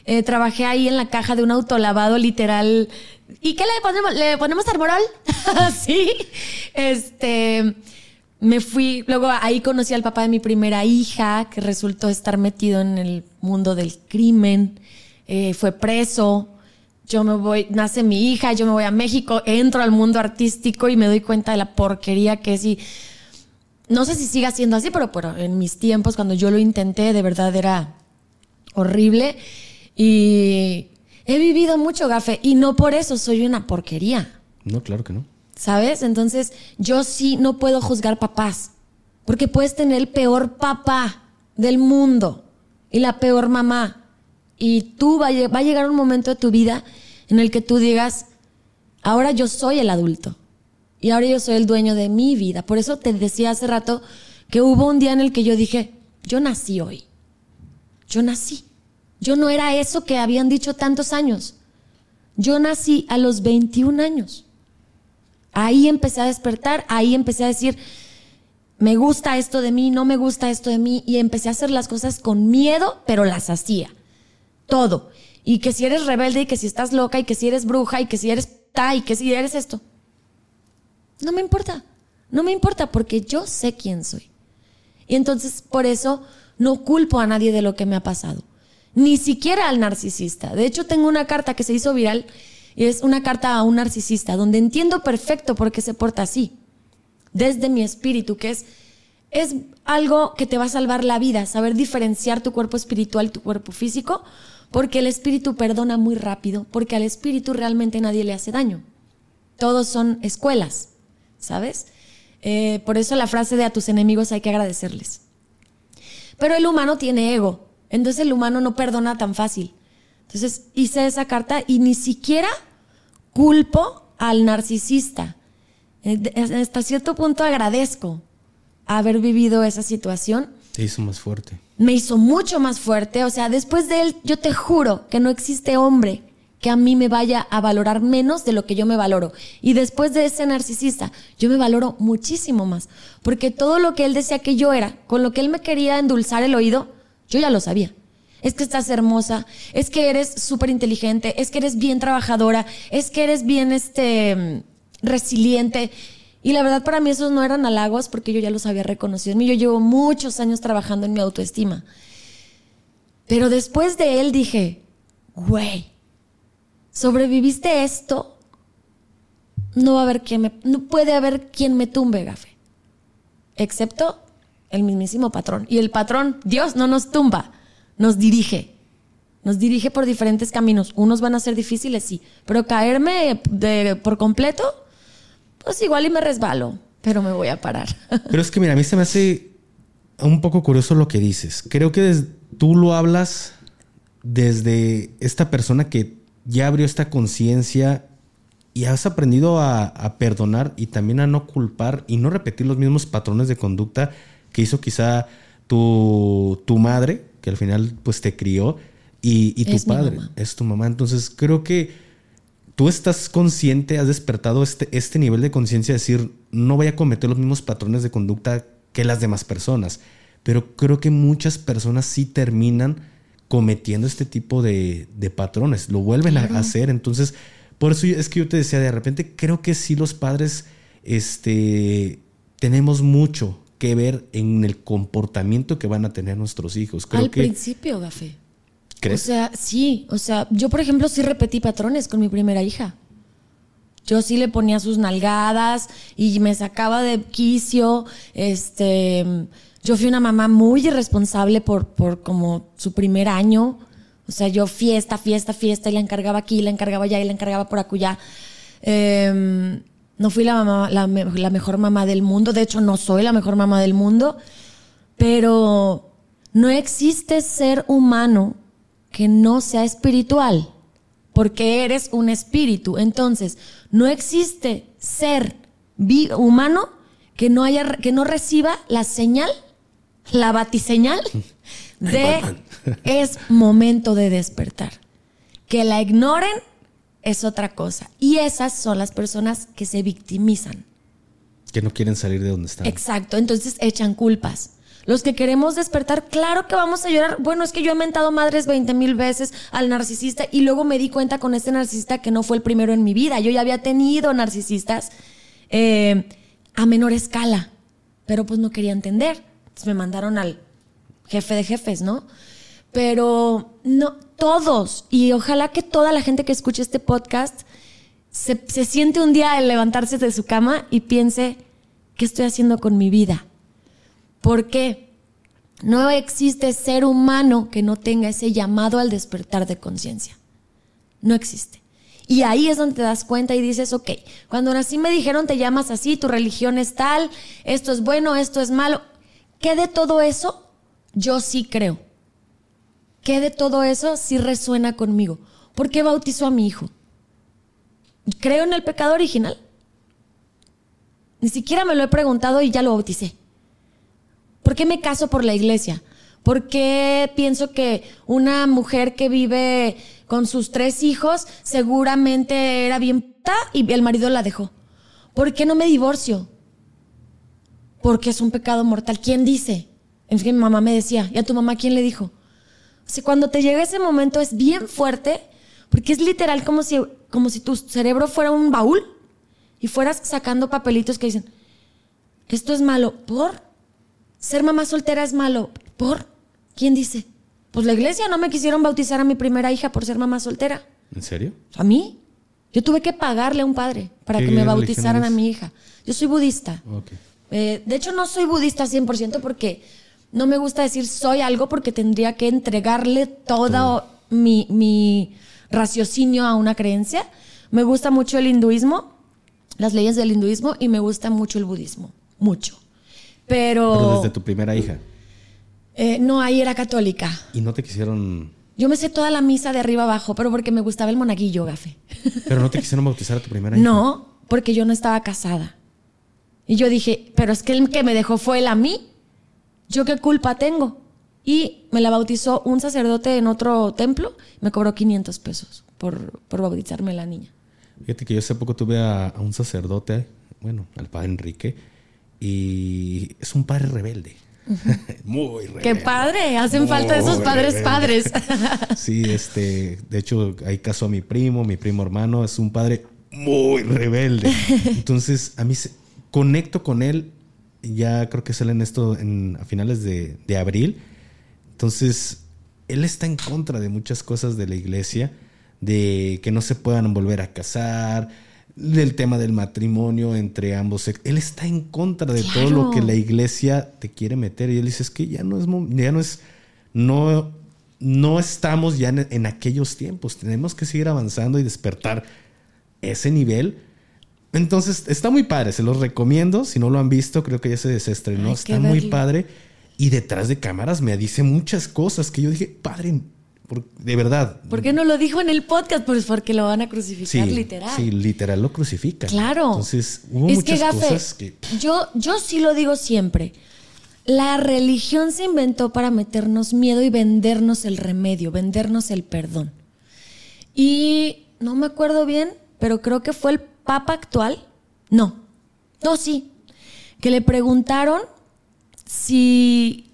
Eh, trabajé ahí en la caja de un autolavado literal. ¿Y qué le ponemos? ¿Le ponemos arborol? (laughs) sí. Este, me fui, luego ahí conocí al papá de mi primera hija, que resultó estar metido en el mundo del crimen. Eh, fue preso yo me voy, nace mi hija, yo me voy a México, entro al mundo artístico y me doy cuenta de la porquería que es y no sé si siga siendo así, pero, pero en mis tiempos cuando yo lo intenté de verdad era horrible y he vivido mucho gafe y no por eso soy una porquería. No, claro que no. ¿Sabes? Entonces yo sí no puedo juzgar papás porque puedes tener el peor papá del mundo y la peor mamá y tú va a, llegar un momento de tu vida en el que tú digas, ahora yo soy el adulto y ahora yo soy el dueño de mi vida. Por eso te decía hace rato que hubo un día en el que yo dije, yo nací hoy. Yo nací. Yo no era eso que habían dicho tantos años. Yo nací a los 21 años. Ahí empecé a despertar, ahí empecé a decir, me gusta esto de mí, no me gusta esto de mí, y empecé a hacer las cosas con miedo, pero las hacía todo. Y que si eres rebelde y que si estás loca y que si eres bruja y que si eres ta y que si eres esto. No me importa. No me importa porque yo sé quién soy. Y entonces por eso no culpo a nadie de lo que me ha pasado. Ni siquiera al narcisista. De hecho tengo una carta que se hizo viral Y es una carta a un narcisista, donde entiendo perfecto por qué se porta así. Desde mi espíritu, que es, es algo que te va a salvar la vida, saber diferenciar tu cuerpo espiritual tu cuerpo físico, porque el espíritu perdona muy rápido, porque al espíritu realmente nadie le hace daño. Todos son escuelas, ¿sabes? Eh, por eso la frase de a tus enemigos hay que agradecerles. Pero el humano tiene ego, entonces el humano no perdona tan fácil. Entonces hice esa carta y ni siquiera culpo al narcisista. Eh, hasta cierto punto agradezco haber vivido esa situación. Te hizo más fuerte. Me hizo mucho más fuerte. O sea, después de él, yo te juro que no existe hombre que a mí me vaya a valorar menos de lo que yo me valoro. Y después de ese narcisista, yo me valoro muchísimo más. Porque todo lo que él decía que yo era, con lo que él me quería endulzar el oído, yo ya lo sabía. Es que estás hermosa, es que eres súper inteligente, es que eres bien trabajadora, es que eres bien este, resiliente. Y la verdad para mí esos no eran halagos porque yo ya los había reconocido en mí. Yo llevo muchos años trabajando en mi autoestima. Pero después de él dije, güey, sobreviviste esto, no va a haber no puede haber quien me tumbe, gafe. Excepto el mismísimo patrón. Y el patrón, Dios, no nos tumba, nos dirige. Nos dirige por diferentes caminos. Unos van a ser difíciles, sí. Pero caerme de, por completo, pues igual y me resbalo. Pero me voy a parar. (laughs) Pero es que mira, a mí se me hace un poco curioso lo que dices. Creo que tú lo hablas desde esta persona que ya abrió esta conciencia y has aprendido a, perdonar y también a no culpar y no repetir los mismos patrones de conducta que hizo quizá tu, tu madre, que al final pues te crió, y, tu padre, es tu mamá. Entonces creo que tú estás consciente, has despertado este, este nivel de conciencia de decir, no voy a cometer los mismos patrones de conducta que las demás personas. Pero creo que muchas personas sí terminan cometiendo este tipo de, patrones, lo vuelven a hacer. Entonces, por eso es que yo te decía, de repente creo que sí los padres este, tenemos mucho que ver en el comportamiento que van a tener nuestros hijos. Al principio, Gafé. ¿Crees? O sea, sí. O sea, yo, por ejemplo, sí repetí patrones con mi primera hija. Yo sí le ponía sus nalgadas y me sacaba de quicio. Este yo fui una mamá muy irresponsable por, por como su primer año. O sea, yo fiesta, fiesta, fiesta, y la encargaba aquí, la encargaba allá, y la encargaba por acullá. Eh, no fui la, mamá, la mejor mamá del mundo, de hecho no soy la mejor mamá del mundo, pero no existe ser humano que no sea espiritual, porque eres un espíritu. Entonces, no existe ser humano que no haya que no reciba la señal la batiseñal (laughs) de (laughs) es momento de despertar. Que la ignoren es otra cosa. Y esas son las personas que se victimizan. Que no quieren salir de donde están. Exacto, entonces echan culpas. Los que queremos despertar, claro que vamos a llorar. Bueno, es que yo he mentado madres 20 mil veces al narcisista y luego me di cuenta con este narcisista que no fue el primero en mi vida. Yo ya había tenido narcisistas eh, a menor escala, pero pues no quería entender me mandaron al jefe de jefes, ¿no? Pero no, todos, y ojalá que toda la gente que escuche este podcast se, se siente un día al levantarse de su cama y piense, ¿qué estoy haciendo con mi vida? ¿Por qué? No existe ser humano que no tenga ese llamado al despertar de conciencia. No existe. Y ahí es donde te das cuenta y dices, ok, cuando nací me dijeron te llamas así, tu religión es tal, esto es bueno, esto es malo. ¿Qué de todo eso yo sí creo? ¿Qué de todo eso sí resuena conmigo? ¿Por qué bautizó a mi hijo? ¿Creo en el pecado original? Ni siquiera me lo he preguntado y ya lo bauticé. ¿Por qué me caso por la iglesia? ¿Por qué pienso que una mujer que vive con sus tres hijos seguramente era bien puta y el marido la dejó? ¿Por qué no me divorcio? porque es un pecado mortal. ¿Quién dice? En fin, mi mamá me decía, ¿y a tu mamá quién le dijo? O sea, cuando te llega ese momento es bien fuerte, porque es literal como si, como si tu cerebro fuera un baúl y fueras sacando papelitos que dicen, esto es malo, ¿por? Ser mamá soltera es malo, ¿por? ¿Quién dice? Pues la iglesia no me quisieron bautizar a mi primera hija por ser mamá soltera. ¿En serio? ¿A mí? Yo tuve que pagarle a un padre para que me bautizaran a mi hija. Yo soy budista. Eh, de hecho, no soy budista 100% porque no me gusta decir soy algo porque tendría que entregarle todo, Mi, mi raciocinio a una creencia. Me gusta mucho el hinduismo, las leyes del hinduismo y me gusta mucho el budismo. Mucho. Pero. Pero desde tu primera hija. Eh, no, ahí era católica. ¿Y no te quisieron.? Yo me sé toda la misa de arriba abajo, pero porque me gustaba el monaguillo, gafe. ¿Pero no te (laughs) quisieron bautizar a tu primera hija? No, porque yo no estaba casada. Y yo dije, pero es que el que me dejó fue él a mí. ¿Yo qué culpa tengo? Y me la bautizó un sacerdote en otro templo. Me cobró 500 pesos por, por bautizarme la niña. Fíjate que yo hace poco tuve a, a un sacerdote, bueno, al padre Enrique, y es un padre rebelde. (laughs) Muy rebelde. Qué padre, hacen falta esos padres padres. (laughs) sí, este, de hecho, hay caso a mi primo, mi primo hermano, es un padre muy rebelde. (laughs) Entonces, a mí se, conecto con él, ya creo que salen esto en, a finales de, de abril. Entonces, él está en contra de muchas cosas de la iglesia, de que no se puedan volver a casar, del tema del matrimonio entre ambos. Él está en contra de todo lo que la iglesia te quiere meter. Y él dice, es que ya no es, ya no es, no, no estamos ya en, aquellos tiempos. Tenemos que seguir avanzando y despertar ese nivel. Entonces, está muy padre, se los recomiendo. Si no lo han visto, creo que ya se desestrenó. está muy padre. Y detrás de cámaras me dice muchas cosas que yo dije, padre, de verdad. ¿Por qué no lo dijo en el podcast? Pues porque lo van a crucificar literal. Sí, literal lo crucifican. Claro. Entonces hubo muchas cosas que. Yo, yo sí lo digo siempre. La religión se inventó para meternos miedo y vendernos el remedio, vendernos el perdón. Y no me acuerdo bien, pero creo que fue el Papa actual. No, no, sí. Que le preguntaron si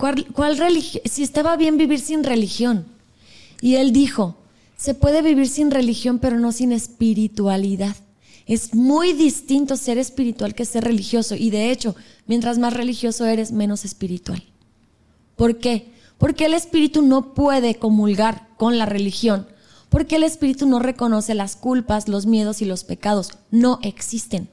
¿Cuál? Si estaba bien vivir sin religión. Y él dijo, se puede vivir sin religión, pero no sin espiritualidad. Es muy distinto ser espiritual que ser religioso. Y de hecho, mientras más religioso eres, menos espiritual. ¿Por qué? Porque el espíritu no puede comulgar con la religión. Porque el espíritu no reconoce las culpas, los miedos y los pecados. No existen.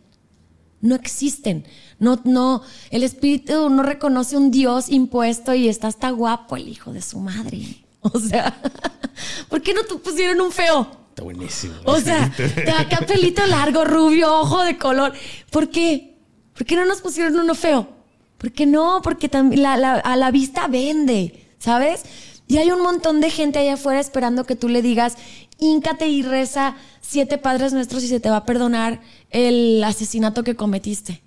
No existen. No, no, el espíritu no reconoce un Dios impuesto y está hasta guapo el hijo de su madre. O sea, (laughs) ¿por qué no te pusieron un feo? Está buenísimo. O sea, (laughs) acá pelito largo, rubio, ojo de color. ¿Por qué? ¿Por qué no nos pusieron uno feo? ¿Por qué no? Porque a la vista vende, ¿sabes? Y hay un montón de gente allá afuera esperando que tú le digas, íncate y reza siete padres nuestros y se te va a perdonar el asesinato que cometiste.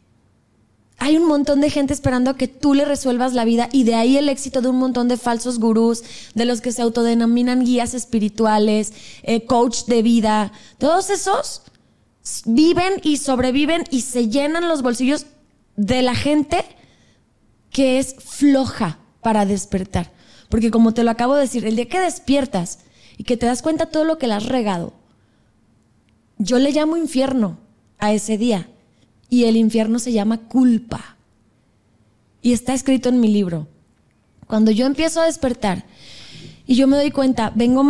Hay un montón de gente esperando a que tú le resuelvas la vida y de ahí el éxito de un montón de falsos gurús, de los que se autodenominan guías espirituales, eh, coach de vida. Todos esos viven y sobreviven y se llenan los bolsillos de la gente que es floja para despertar. Porque como te lo acabo de decir, el día que despiertas y que te das cuenta todo lo que le has regado, yo le llamo infierno a ese día y el infierno se llama culpa. Y está escrito en mi libro. Cuando yo empiezo a despertar y yo me doy cuenta, vengo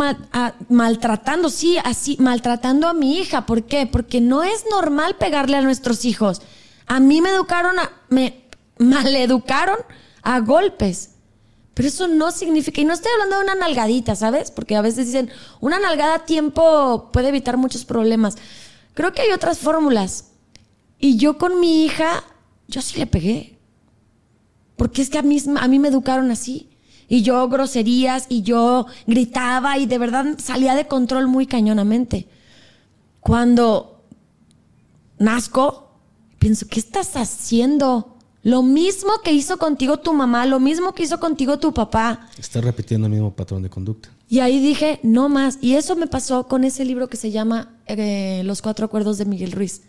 maltratando, sí, así, maltratando a mi hija. ¿Por qué? Porque no es normal pegarle a nuestros hijos. A mí me educaron, a, me maleducaron a golpes. Pero eso no significa, y no estoy hablando de una nalgadita, ¿sabes? Porque a veces dicen, una nalgada a tiempo puede evitar muchos problemas. Creo que hay otras fórmulas. Y yo con mi hija, yo sí le pegué. Porque es que a mí, a mí me educaron así. Y yo groserías, y yo gritaba, y de verdad salía de control muy cañonamente. Cuando nazco, pienso, ¿qué estás haciendo? Lo mismo que hizo contigo tu mamá, lo mismo que hizo contigo tu papá. Está repitiendo el mismo patrón de conducta. Y ahí dije, no más. Y eso me pasó con ese libro que se llama eh, Los cuatro acuerdos de Miguel Ruiz.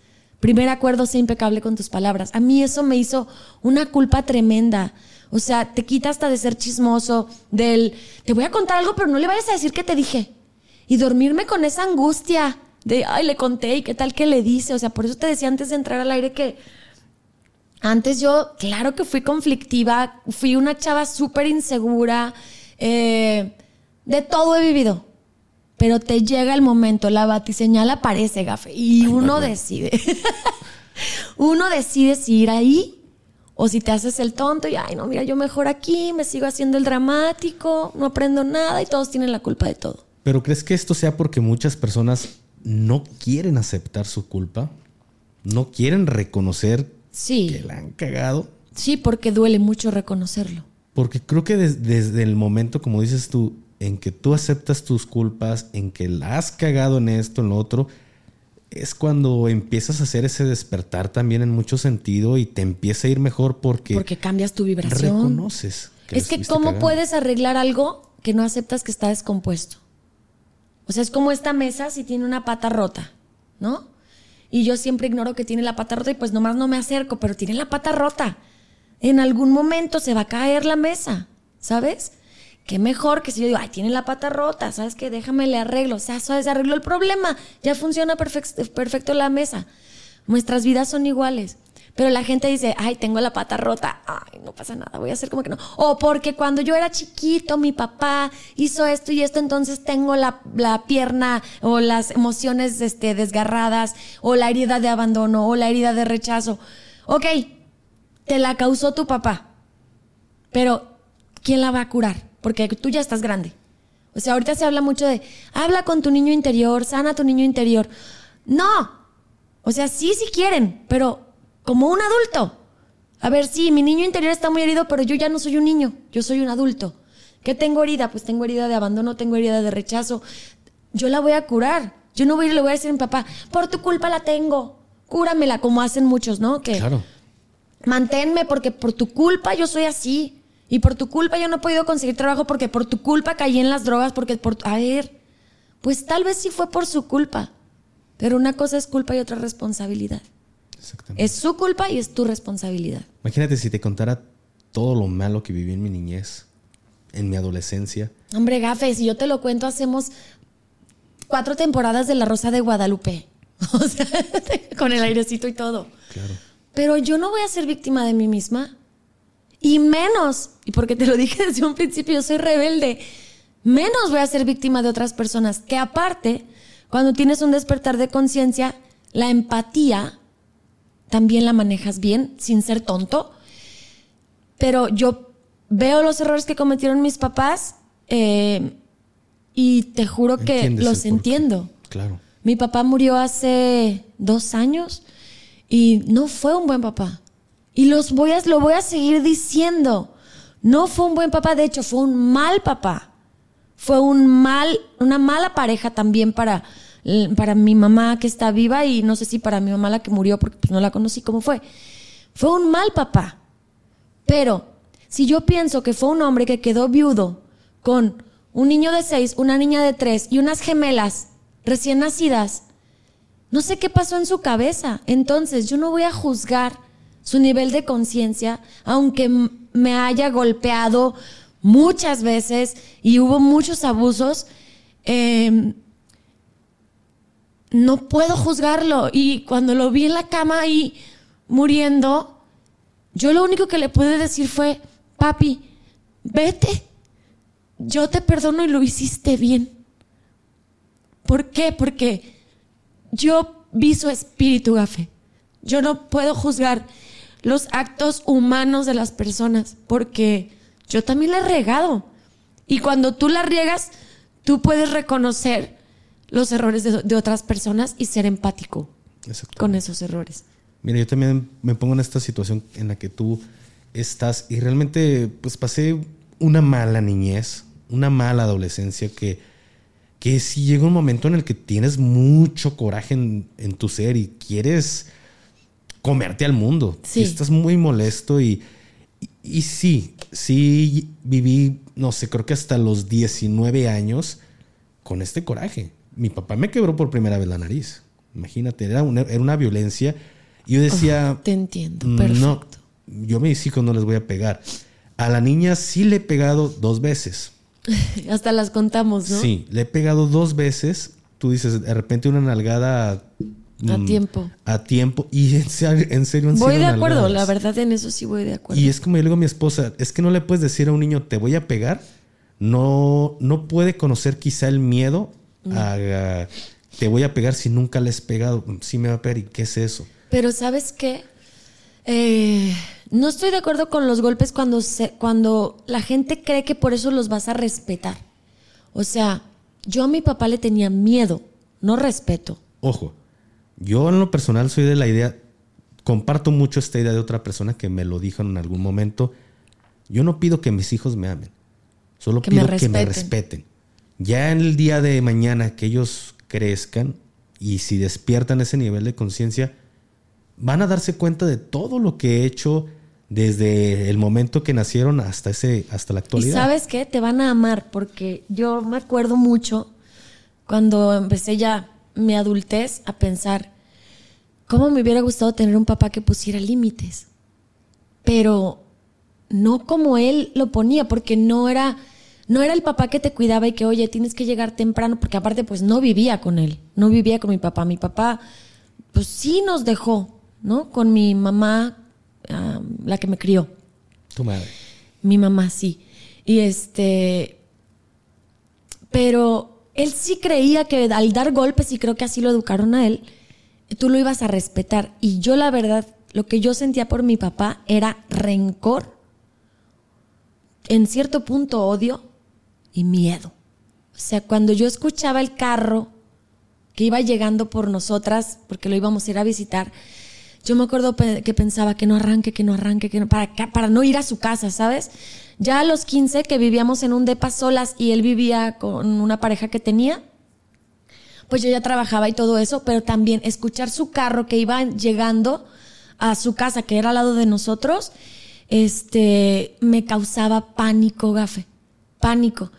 Primer acuerdo, sé impecable con tus palabras. A mí eso me hizo una culpa tremenda. O sea, te quita hasta de ser chismoso, del, te voy a contar algo, pero no le vayas a decir que te dije. Y dormirme con esa angustia de, ay, le conté y qué tal que le dice. O sea, por eso te decía antes de entrar al aire que antes yo, claro que fui conflictiva, fui una chava súper insegura, eh, de todo he vivido, pero te llega el momento, la batiseñal aparece, gafe, y uno decide. (laughs) uno decide si ir ahí o si te haces el tonto y, ay, no, mira, yo mejor aquí, me sigo haciendo el dramático, no aprendo nada y todos tienen la culpa de todo. Pero ¿crees que esto sea porque muchas personas no quieren aceptar su culpa? ¿No quieren reconocer que la han cagado? Sí, porque duele mucho reconocerlo. Porque creo que desde el momento, como dices tú, en que tú aceptas tus culpas, en que la has cagado en esto, en lo otro, es cuando empiezas a hacer ese despertar también en mucho sentido y te empieza a ir mejor porque... Porque cambias tu vibración. Reconoces. es que ¿cómo puedes arreglar algo que no aceptas que está descompuesto? O sea, es como esta mesa si tiene una pata rota, ¿no? Y yo siempre ignoro que tiene la pata rota y pues nomás no me acerco, pero tiene la pata rota. En algún momento se va a caer la mesa, ¿sabes? Qué mejor que si yo digo, ay, tiene la pata rota, ¿sabes qué? Déjame le arreglo. O sea, se arregló el problema, ya funciona perfecto la mesa. Nuestras vidas son iguales. Pero la gente dice, ay, tengo la pata rota, ay, no pasa nada, voy a hacer como que no. O porque cuando yo era chiquito, mi papá hizo esto y esto, entonces tengo la, pierna o las emociones este, desgarradas, o la herida de abandono, o la herida de rechazo. Ok, te la causó tu papá, pero ¿quién la va a curar? Porque tú ya estás grande. O sea, ahorita se habla mucho de, habla con tu niño interior, sana tu niño interior. No. O sea, sí, sí quieren, pero como un adulto. A ver, sí, mi niño interior está muy herido, pero yo ya no soy un niño, yo soy un adulto. ¿Qué tengo herida? Pues tengo herida de abandono, tengo herida de rechazo. Yo la voy a curar. Yo no voy a ir le voy a decir a mi papá, por tu culpa la tengo, cúramela, como hacen muchos, ¿no? Que claro. manténme porque por tu culpa yo soy así. Y por tu culpa yo no he podido conseguir trabajo porque por tu culpa caí en las drogas, porque por... A ver, pues tal vez sí fue por su culpa, pero una cosa es culpa y otra responsabilidad. Es su culpa y es tu responsabilidad. Imagínate si te contara todo lo malo que viví en mi niñez, en mi adolescencia. Hombre, gafe, si yo te lo cuento, hacemos cuatro temporadas de La Rosa de Guadalupe. (laughs) O sea, (laughs) con el airecito y todo. Claro. Pero yo no voy a ser víctima de mí misma. Y menos, y porque te lo dije (laughs) desde un principio, yo soy rebelde, menos voy a ser víctima de otras personas. Que aparte, cuando tienes un despertar de conciencia, la empatía también la manejas bien, sin ser tonto. Pero yo veo los errores que cometieron mis papás eh, y te juro que los entiendo. Claro. Mi papá murió hace dos años y no fue un buen papá. Y los voy a, lo voy a seguir diciendo. No fue un buen papá, de hecho, fue un mal papá. Fue un mal, una mala pareja también para, para mi mamá que está viva y no sé si para mi mamá la que murió porque pues, no la conocí cómo fue. Fue un mal papá. Pero si yo pienso que fue un hombre que quedó viudo con un niño de seis, una niña de tres y unas gemelas recién nacidas, no sé qué pasó en su cabeza. Entonces yo no voy a juzgar su nivel de conciencia, aunque me haya golpeado muchas veces y hubo muchos abusos. Eh, no puedo juzgarlo. Y cuando lo vi en la cama ahí muriendo, yo lo único que le pude decir fue, papi, vete, yo te perdono y lo hiciste bien. ¿Por qué? Porque yo vi su espíritu, Gafe. Yo no puedo juzgar los actos humanos de las personas porque yo también la he regado. Y cuando tú la riegas, tú puedes reconocer los errores de, otras personas y ser empático con esos errores. Mira, yo también me pongo en esta situación en la que tú estás y realmente pues pasé una mala niñez, una mala adolescencia que, que si llega un momento en el que tienes mucho coraje en, tu ser y quieres comerte al mundo. Sí. estás muy molesto y, y, y, sí, sí viví, no sé, creo que hasta los 19 años con este coraje mi papá me quebró por primera vez la nariz. Imagínate, era una, era una violencia. Y yo decía... te entiendo, perfecto. No, yo a mis hijos no les voy a pegar. A la niña sí le he pegado dos veces. (laughs) Hasta las contamos, ¿no? Sí, le he pegado dos veces. Tú dices, de repente una nalgada... a mm, tiempo. A tiempo. Y (laughs) en serio, en serio Voy de acuerdo, la verdad en eso sí voy de acuerdo. Y es como yo le digo a mi esposa, es que no le puedes decir a un niño, te voy a pegar. No, no puede conocer quizá el miedo te voy a pegar si nunca le has pegado. Sí me va a pegar. ¿Y qué es eso? Pero ¿sabes qué? Eh, no estoy de acuerdo con los golpes cuando, se, cuando la gente cree que por eso los vas a respetar. O sea, yo a mi papá le tenía miedo, no respeto. Ojo, yo en lo personal soy de la idea, comparto mucho esta idea de otra persona que me lo dijo en algún momento. Yo no pido que mis hijos me amen, solo pido que me respeten. Ya en el día de mañana que ellos crezcan y si despiertan ese nivel de conciencia, van a darse cuenta de todo lo que he hecho desde el momento que nacieron hasta ese hasta la actualidad. Y sabes qué, te van a amar porque yo me acuerdo mucho cuando empecé ya mi adultez a pensar cómo me hubiera gustado tener un papá que pusiera límites. Pero no como él lo ponía, porque no era no era el papá que te cuidaba y que, "Oye, tienes que llegar temprano", porque aparte pues no vivía con él, no vivía con mi papá. Mi papá pues sí nos dejó, ¿no? Con mi mamá, la que me crió. Tu madre. Mi mamá, sí. Y este. Pero él sí creía que al dar golpes, y creo que así lo educaron a él, tú lo ibas a respetar. Y yo, la verdad, lo que yo sentía por mi papá era rencor, en cierto punto odio y miedo. O sea, cuando yo escuchaba el carro que iba llegando por nosotras, porque lo íbamos a ir a visitar, yo me acuerdo que pensaba que no arranque, que no arranque, que no, para, para no ir a su casa, ¿sabes? Ya a los 15 que vivíamos en un depa solas y él vivía con una pareja que tenía, pues yo ya trabajaba y todo eso, pero también escuchar su carro que iba llegando a su casa, que era al lado de nosotros, este, me causaba pánico, gafe, pánico.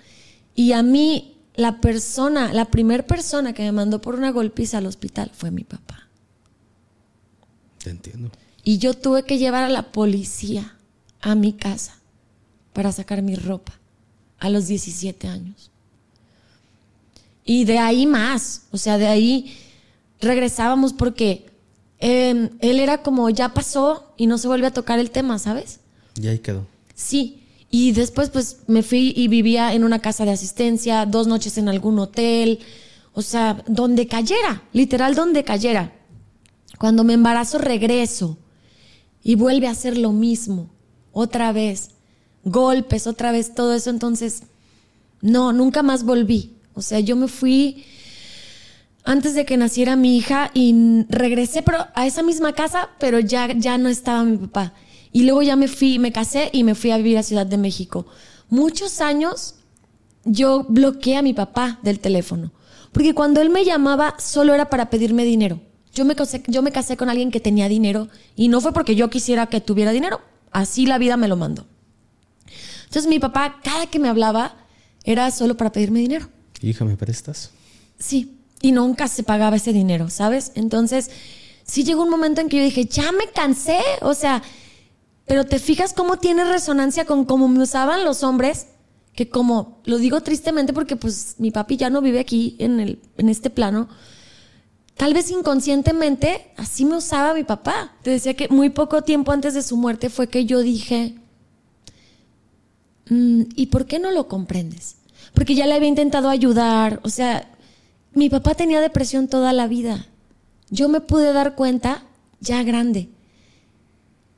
Y a mí, la persona, la primera persona que me mandó por una golpiza al hospital fue mi papá. entiendo. Y yo tuve que llevar a la policía a mi casa para sacar mi ropa a los 17 años. Y de ahí más, o sea, de ahí regresábamos porque em, él era como ya pasó y no se vuelve a tocar el tema, ¿sabes? Y ahí quedó. Sí, y después pues me fui y vivía en una casa de asistencia, dos noches en algún hotel, o sea, donde cayera, literal donde cayera. Cuando me embarazo regreso y vuelve a hacer lo mismo, otra vez, golpes, otra vez, todo eso. Entonces, no, nunca más volví. O sea, yo me fui antes de que naciera mi hija y regresé pero a esa misma casa, pero ya, ya no estaba mi papá. Y luego ya me fui, me casé y me fui a vivir a Ciudad de México. Muchos años yo bloqueé a mi papá del teléfono, porque cuando él me llamaba solo era para pedirme dinero. Yo me, casé, yo me casé con alguien que tenía dinero y no fue porque yo quisiera que tuviera dinero. Así la vida me lo mandó. Entonces mi papá, cada que me hablaba, era solo para pedirme dinero. Hija, ¿me prestas? Sí, y nunca se pagaba ese dinero, ¿sabes? Entonces, sí llegó un momento en que yo dije, ya me cansé, o sea, pero te fijas cómo tiene resonancia con cómo me usaban los hombres, que como, lo digo tristemente porque pues mi papi ya no vive aquí en, el, en este plano, Tal vez inconscientemente así me usaba mi papá. Te decía que muy poco tiempo antes de su muerte fue que yo dije, ¿y por qué no lo comprendes? Porque ya le había intentado ayudar. O sea, mi papá tenía depresión toda la vida. Yo me pude dar cuenta ya grande.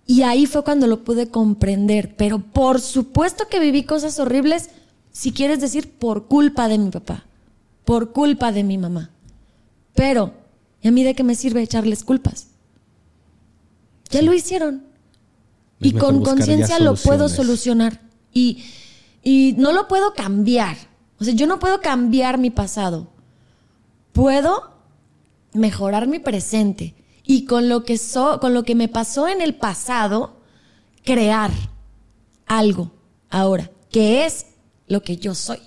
Y ahí fue cuando lo pude comprender. Pero por supuesto que viví cosas horribles, si quieres decir, por culpa de mi papá, por culpa de mi mamá. Pero ¿Y a mí de qué me sirve echarles culpas? Ya lo hicieron. y con conciencia lo puedo solucionar. Y, y no lo puedo cambiar. O sea, yo no puedo cambiar mi pasado. Puedo mejorar mi presente. Y con lo que, so, con lo que me pasó en el pasado, crear algo ahora, que es lo que yo soy.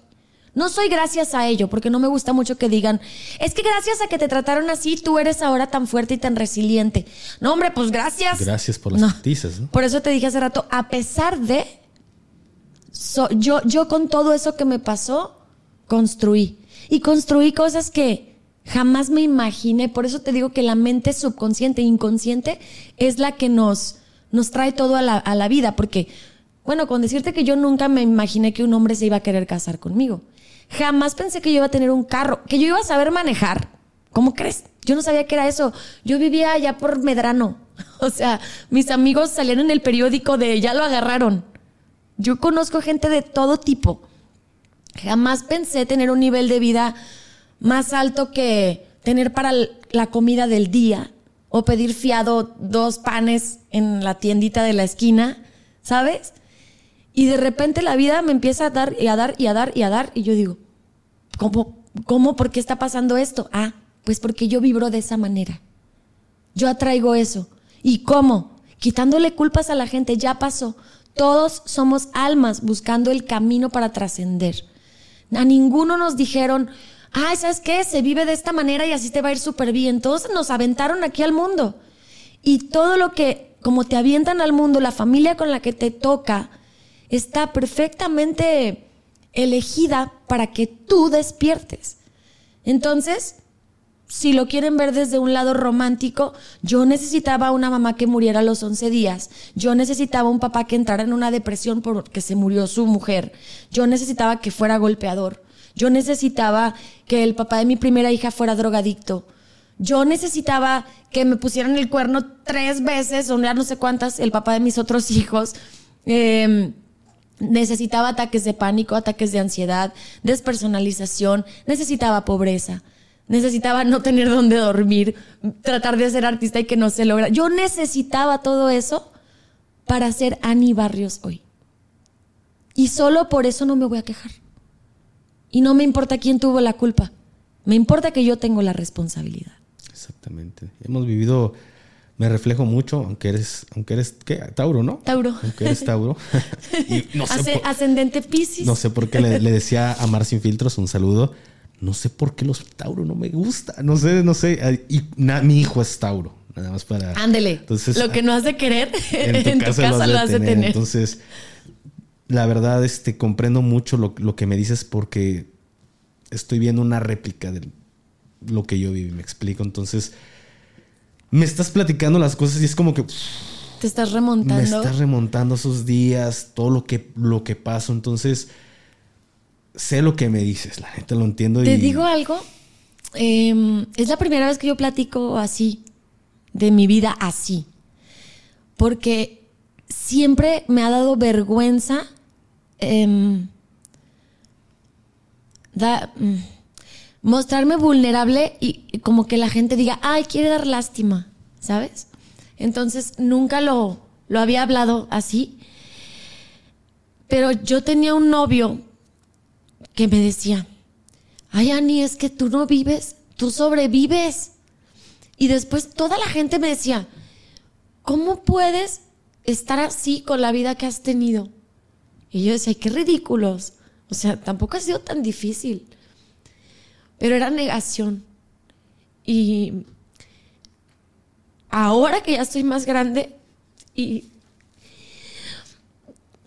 No soy gracias a ello, porque no me gusta mucho que digan, es que gracias a que te trataron así, tú eres ahora tan fuerte y tan resiliente. No, hombre, pues gracias. Gracias por las noticias. Por eso te dije hace rato, a pesar de, yo, yo con todo eso que me pasó, construí. Y construí cosas que jamás me imaginé. Por eso te digo que la mente subconsciente e inconsciente es la que nos, nos trae todo a la, a la vida. Porque, bueno, con decirte que yo nunca me imaginé que un hombre se iba a querer casar conmigo Jamás pensé que yo iba a tener un carro, que yo iba a saber manejar. ¿Cómo crees? Yo no sabía que era eso. Yo vivía allá por Medrano. (laughs) O sea, mis amigos salían en el periódico de ya lo agarraron. Yo conozco gente de todo tipo. Jamás pensé tener un nivel de vida más alto que tener para la comida del día o pedir fiado dos panes en la tiendita de la esquina, ¿sabes? Y de repente la vida me empieza a dar y a dar y a dar y a dar y yo digo, ¿cómo, cómo, por qué está pasando esto? Ah, pues porque yo vibro de esa manera. Yo atraigo eso. ¿Y cómo? Quitándole culpas a la gente, ya pasó. Todos somos almas buscando el camino para trascender. A ninguno nos dijeron, ay, ¿sabes qué? Se vive de esta manera y así te va a ir súper bien. Todos nos aventaron aquí al mundo. Y todo lo que, como te avientan al mundo, la familia con la que te toca, está perfectamente elegida para que tú despiertes. Entonces, si lo quieren ver desde un lado romántico, yo necesitaba una mamá que muriera a los 11 días. Yo necesitaba un papá que entrara en una depresión porque se murió su mujer. Yo necesitaba que fuera golpeador. Yo necesitaba que el papá de mi primera hija fuera drogadicto. Yo necesitaba que me pusieran el cuerno tres veces, o ya no sé cuántas, el papá de mis otros hijos. Em, necesitaba ataques de pánico, ataques de ansiedad, despersonalización, necesitaba pobreza, necesitaba no tener dónde dormir, tratar de ser artista y que no se logra. Yo necesitaba todo eso para ser Ani Barrios hoy. Y solo por eso no me voy a quejar. Y no me importa quién tuvo la culpa. Me importa que yo tengo la responsabilidad. Exactamente. Hemos vivido, me reflejo mucho, aunque eres, aunque eres, ¿qué? Tauro, ¿no? Tauro. Aunque eres Tauro. (laughs) (laughs) no sé ascendente Pisces. No sé por qué le, decía a Mar Sin Filtros un saludo. No sé por qué los Tauro no me gusta. No sé, no sé. Y mi hijo es Tauro. Nada más para. Ándele. Entonces, lo que no has de querer, (laughs) en tu, casa, lo has de, tener. Entonces, la verdad, este, comprendo mucho lo, que me dices porque estoy viendo una réplica de lo que yo viví, me explico. Entonces, me estás platicando las cosas y es como que... Te estás remontando. Me estás remontando esos días, todo lo que, lo que pasó. Entonces, sé lo que me dices, la gente lo entiendo. Te digo algo. Em, es la primera vez que yo platico así, de mi vida así. Porque siempre me ha dado vergüenza Em, da, mm, mostrarme vulnerable y, como que la gente diga, ay, quiere dar lástima, ¿sabes? Entonces nunca lo, lo había hablado así. Pero yo tenía un novio que me decía, ay, Ani, es que tú no vives, tú sobrevives. Y después toda la gente me decía, ¿cómo puedes estar así con la vida que has tenido? Y yo decía, qué ridículos. O sea, tampoco ha sido tan difícil. Pero era negación. Y ahora que ya estoy más grande y,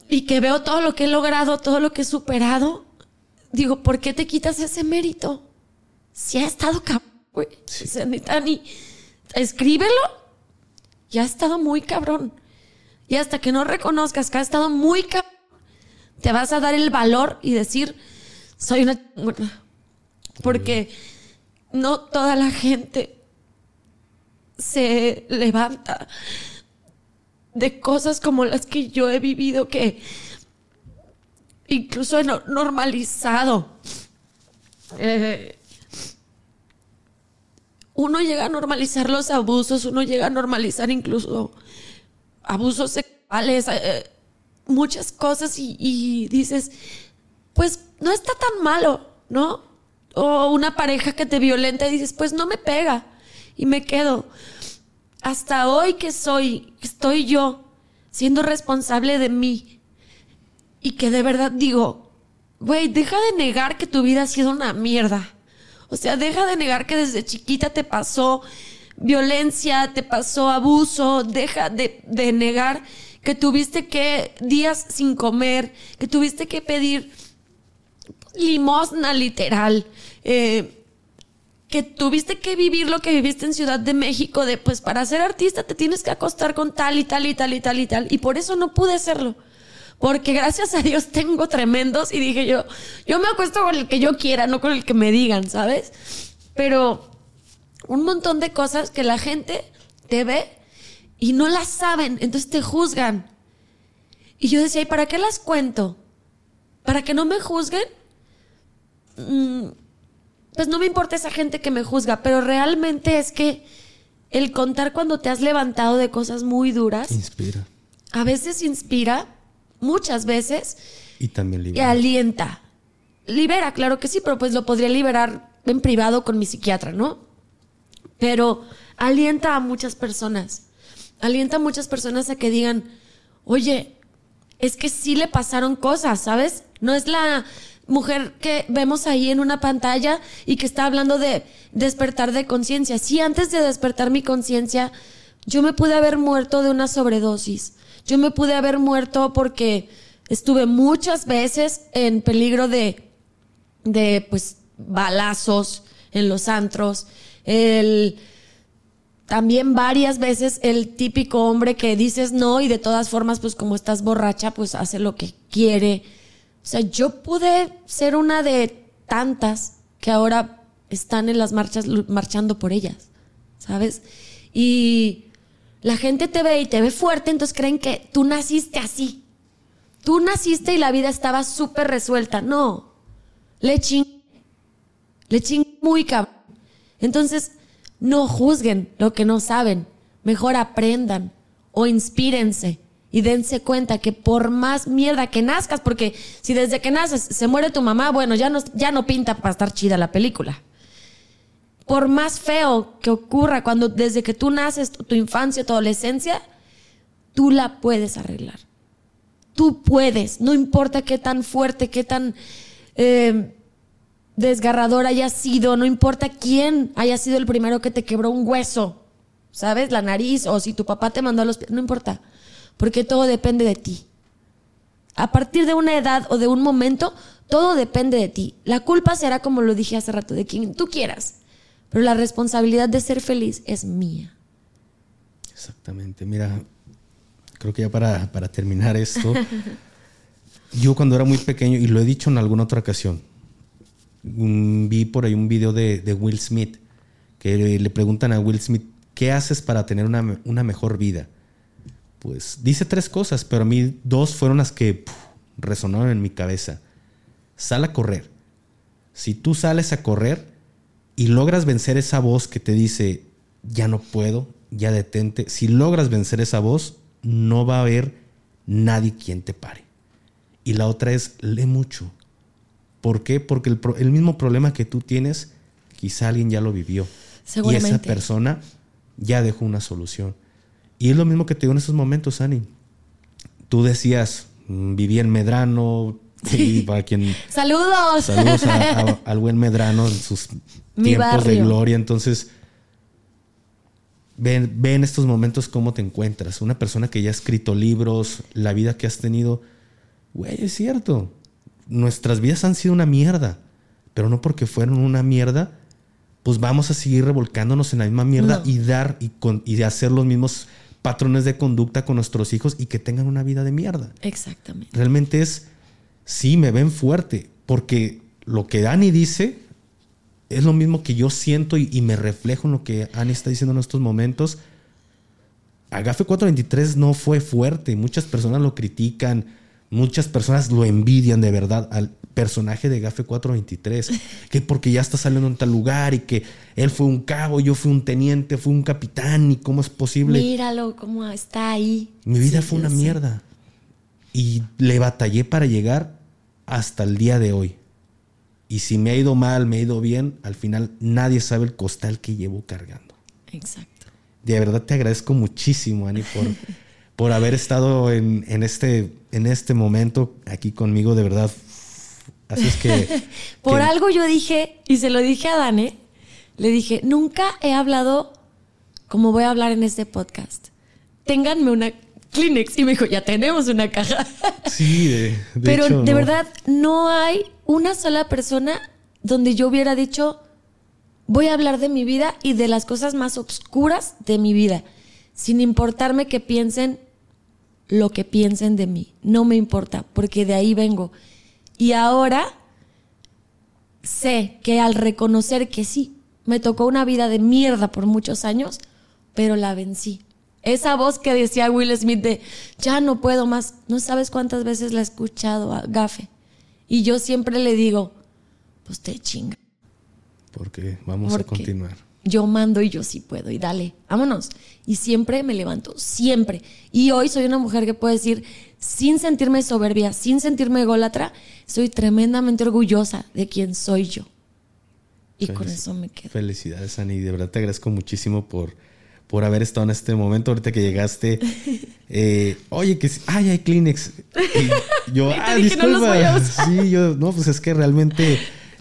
y que veo todo lo que he logrado, todo lo que he superado, digo, ¿por qué te quitas ese mérito? Si ha estado cabrón, güey. ni, escríbelo. Ya ha estado muy cabrón. Y hasta que no reconozcas que ha estado muy cabrón, te vas a dar el valor y decir, soy una... Porque no toda la gente se levanta de cosas como las que yo he vivido que incluso normalizado. Eh, uno llega a normalizar los abusos, uno llega a normalizar incluso abusos sexuales. Eh, muchas cosas y, dices, pues no está tan malo, ¿no? O una pareja que te violenta y dices, pues no me pega y me quedo. Hasta hoy que soy, estoy yo siendo responsable de mí y que de verdad digo, güey, deja de negar que tu vida ha sido una mierda. O sea, deja de negar que desde chiquita te pasó violencia, te pasó abuso, deja de, negar que tuviste que días sin comer, que tuviste que pedir limosna literal, eh, que tuviste que vivir lo que viviste en Ciudad de México, de pues para ser artista te tienes que acostar con tal y tal y tal y tal y tal, y por eso no pude hacerlo. Porque gracias a Dios tengo tremendos y dije yo, yo me acuesto con el que yo quiera, no con el que me digan, ¿sabes? Pero un montón de cosas que la gente te ve y no las saben, entonces te juzgan. Y yo decía, ¿y para qué las cuento? ¿Para que no me juzguen? Mm, pues no me importa esa gente que me juzga, pero realmente es que el contar cuando te has levantado de cosas muy duras. Inspira. A veces inspira muchas veces. Y también libera. Y alienta. Libera, claro que sí, pero pues lo podría liberar en privado con mi psiquiatra, ¿no? Pero alienta a muchas personas. Alienta a muchas personas a que digan, oye, es que sí le pasaron cosas, ¿sabes? No es la mujer que vemos ahí en una pantalla y que está hablando de despertar de conciencia. Sí, antes de despertar mi conciencia, yo me pude haber muerto de una sobredosis. Yo me pude haber muerto porque estuve muchas veces en peligro de, de pues, balazos en los antros. El, también varias veces el típico hombre que dices no y de todas formas, pues como estás borracha, pues hace lo que quiere. O sea, yo pude ser una de tantas que ahora están en las marchas marchando por ellas, ¿sabes? Y la gente te ve y te ve fuerte, entonces creen que tú naciste así. Tú naciste y la vida estaba súper resuelta. No. Le ching. Le ching muy cabrón. Entonces, no juzguen lo que no saben. Mejor aprendan o inspírense y dense cuenta que por más mierda que nazcas, porque si desde que naces se muere tu mamá, bueno, ya no, ya no pinta para estar chida la película por más feo que ocurra, cuando desde que tú naces, tu, infancia, tu adolescencia, tú la puedes arreglar. Tú puedes, no importa qué tan fuerte, qué tan eh, desgarrador haya sido, no importa quién haya sido el primero que te quebró un hueso, ¿sabes? La nariz, o si tu papá te mandó a los pies, no importa, porque todo depende de ti. A partir de una edad o de un momento, todo depende de ti. La culpa será, como lo dije hace rato, de quien tú quieras. Pero la responsabilidad de ser feliz es mía. Exactamente. Mira, creo que ya para, terminar esto, yo cuando era muy pequeño, y lo he dicho en alguna otra ocasión, vi por ahí un video de, Will Smith, que le preguntan a Will Smith, ¿qué haces para tener una, una mejor vida? Pues dice tres cosas, pero a mí dos fueron las que resonaron en mi cabeza. Sal a correr. Si tú sales a correr, y logras vencer esa voz que te dice, ya no puedo, ya detente, si logras vencer esa voz, no va a haber nadie quien te pare. Y la otra es, lee mucho. ¿Por qué? Porque el, mismo problema que tú tienes, quizá alguien ya lo vivió. Y esa persona ya dejó una solución. Y es lo mismo que te digo en esos momentos, Ani. Tú decías, mm, viví en Medrano, y para quien... Saludos. Saludos (laughs) al buen Medrano en sus tiempos de gloria. Entonces, ven, en estos momentos cómo te encuentras. Una persona que ya ha escrito libros, la vida que has tenido. Güey, es cierto. Nuestras vidas han sido una mierda. Pero no porque fueron una mierda, pues vamos a seguir revolcándonos en la misma mierda y dar y, y hacer los mismos patrones de conducta con nuestros hijos y que tengan una vida de mierda. Exactamente. Realmente es, sí, me ven fuerte, porque lo que Dani dice es lo mismo que yo siento y, me reflejo en lo que Ani está diciendo en estos momentos. Agafe 423 no fue fuerte, muchas personas lo critican, muchas personas lo envidian de verdad al personaje de Gafe 423, que porque ya está saliendo en tal lugar y que él fue un cabo, yo fui un teniente, fui un capitán y cómo es posible. Míralo cómo está ahí. Mi vida fue una mierda y le batallé para llegar hasta el día de hoy. Y si me ha ido mal, me ha ido bien, al final nadie sabe el costal que llevo cargando. Exacto. De verdad te agradezco muchísimo, Ani, por, (laughs) por haber estado en, este, en este momento aquí conmigo, de verdad. Así es que... (laughs) por algo yo dije, y se lo dije a Dane, le dije, nunca he hablado como voy a hablar en este podcast. Ténganme una Kleenex. Y me dijo, ya tenemos una caja. Sí, de, (laughs) Pero de verdad, no hay una sola persona donde yo hubiera dicho, voy a hablar de mi vida y de las cosas más oscuras de mi vida, sin importarme que piensen lo que piensen de mí, no me importa, porque de ahí vengo. Y ahora sé que al reconocer que sí, me tocó una vida de mierda por muchos años, pero la vencí. Esa voz que decía Will Smith de ya no puedo más, no sabes cuántas veces la he escuchado a Gafe. Y yo siempre le digo, pues te chinga. Porque vamos a continuar. Yo mando y yo sí puedo, y dale, vámonos. Y siempre me levanto, siempre. Y hoy soy una mujer que puede decir, sin sentirme soberbia, sin sentirme ególatra, soy tremendamente orgullosa de quién soy yo. Y con eso me quedo. Felicidades, Ani. De verdad te agradezco muchísimo por, por haber estado en este momento. Ahorita que llegaste, (laughs) eh, oye, que ay, hay Kleenex. Y (laughs) yo, ah, disculpa. sí, yo, no, pues es que realmente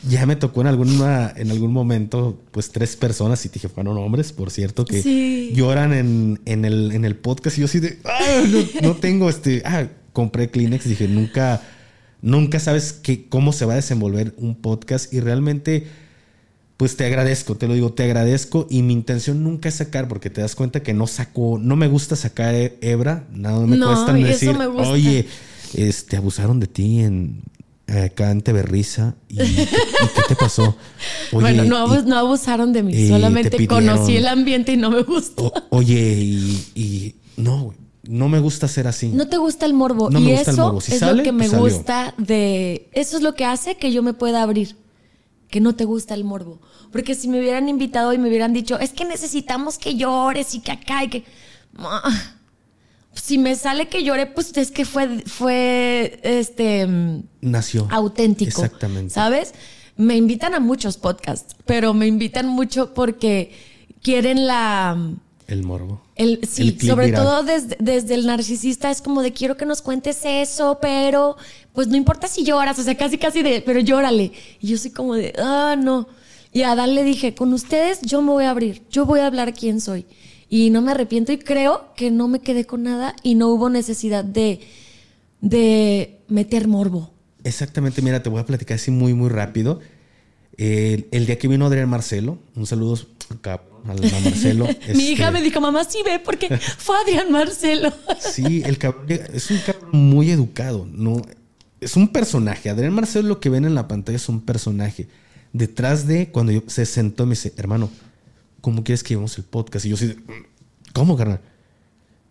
ya me tocó en alguna, en algún momento, pues tres personas, y te dije, fueron hombres, por cierto, que lloran en, en, el, en el podcast. Y yo así de, ah, no, tengo este, ah, compré Kleenex. Dije, nunca, nunca sabes que, cómo se va a desenvolver un podcast. Y realmente pues te agradezco, te lo digo, te agradezco y mi intención nunca es sacar porque te das cuenta que no saco, no me gusta sacar hebra, nada me cuesta decir, oye, este, abusaron de ti en acá en Teberriza y, ¿qué te pasó? (laughs) bueno, no, abusaron de mí, solamente conocí el ambiente y no me gustó. oye, y, no, no me gusta ser así. No te gusta el morbo. No y me gusta eso el morbo. es lo que me pues gusta de. Eso es lo que hace que yo me pueda abrir. Que no te gusta el morbo. Porque si me hubieran invitado y me hubieran dicho, es que necesitamos que llores y que acá y que... Si me sale que llore, pues es que fue, fue, este... Nació. Auténtico. Exactamente. ¿Sabes? Me invitan a muchos podcasts, pero me invitan mucho porque quieren la... El morbo. El, sí, sobre todo desde, desde, el narcisista es como de quiero que nos cuentes eso, pero pues no importa si lloras, o sea, casi casi de, pero llórale. Y yo soy como de, ah, no. Y a Adán le dije, con ustedes yo me voy a abrir, yo voy a hablar quién soy. Y no me arrepiento y creo que no me quedé con nada y no hubo necesidad de, de meter morbo. Exactamente, mira, te voy a platicar así muy, muy rápido. El, día que vino Adrián Marcelo, un saludo a Marcelo. (laughs) Mi hija este me dijo, mamá, sí ve, porque fue Adrián Marcelo. sí, el cabrón es un cabrón muy educado, ¿no? Es un personaje. Adrián Marcelo lo que ven en la pantalla es un personaje detrás de cuando yo, se sentó me dice, hermano, ¿cómo quieres que llevemos el podcast? Y yo así, ¿cómo, carnal?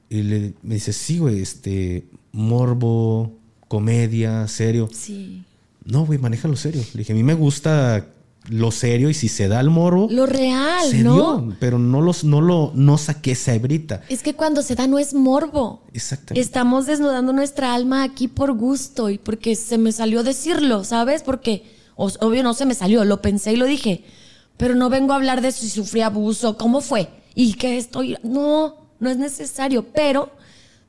Y le, me dice, sí, güey, este, morbo, comedia, serio. Sí. No, güey, lo serio. Le dije, a mí me gusta lo serio y si se da el morbo. Lo real, ¿no? pero no, los, no lo no saqué esa hebrita. Es que cuando se da no es morbo. Exactamente. Estamos desnudando nuestra alma aquí por gusto y porque se me salió decirlo, ¿sabes? Porque obvio no se me salió, lo pensé y lo dije. Pero no vengo a hablar de si sufrí abuso, cómo fue y que estoy. No, no es necesario. Pero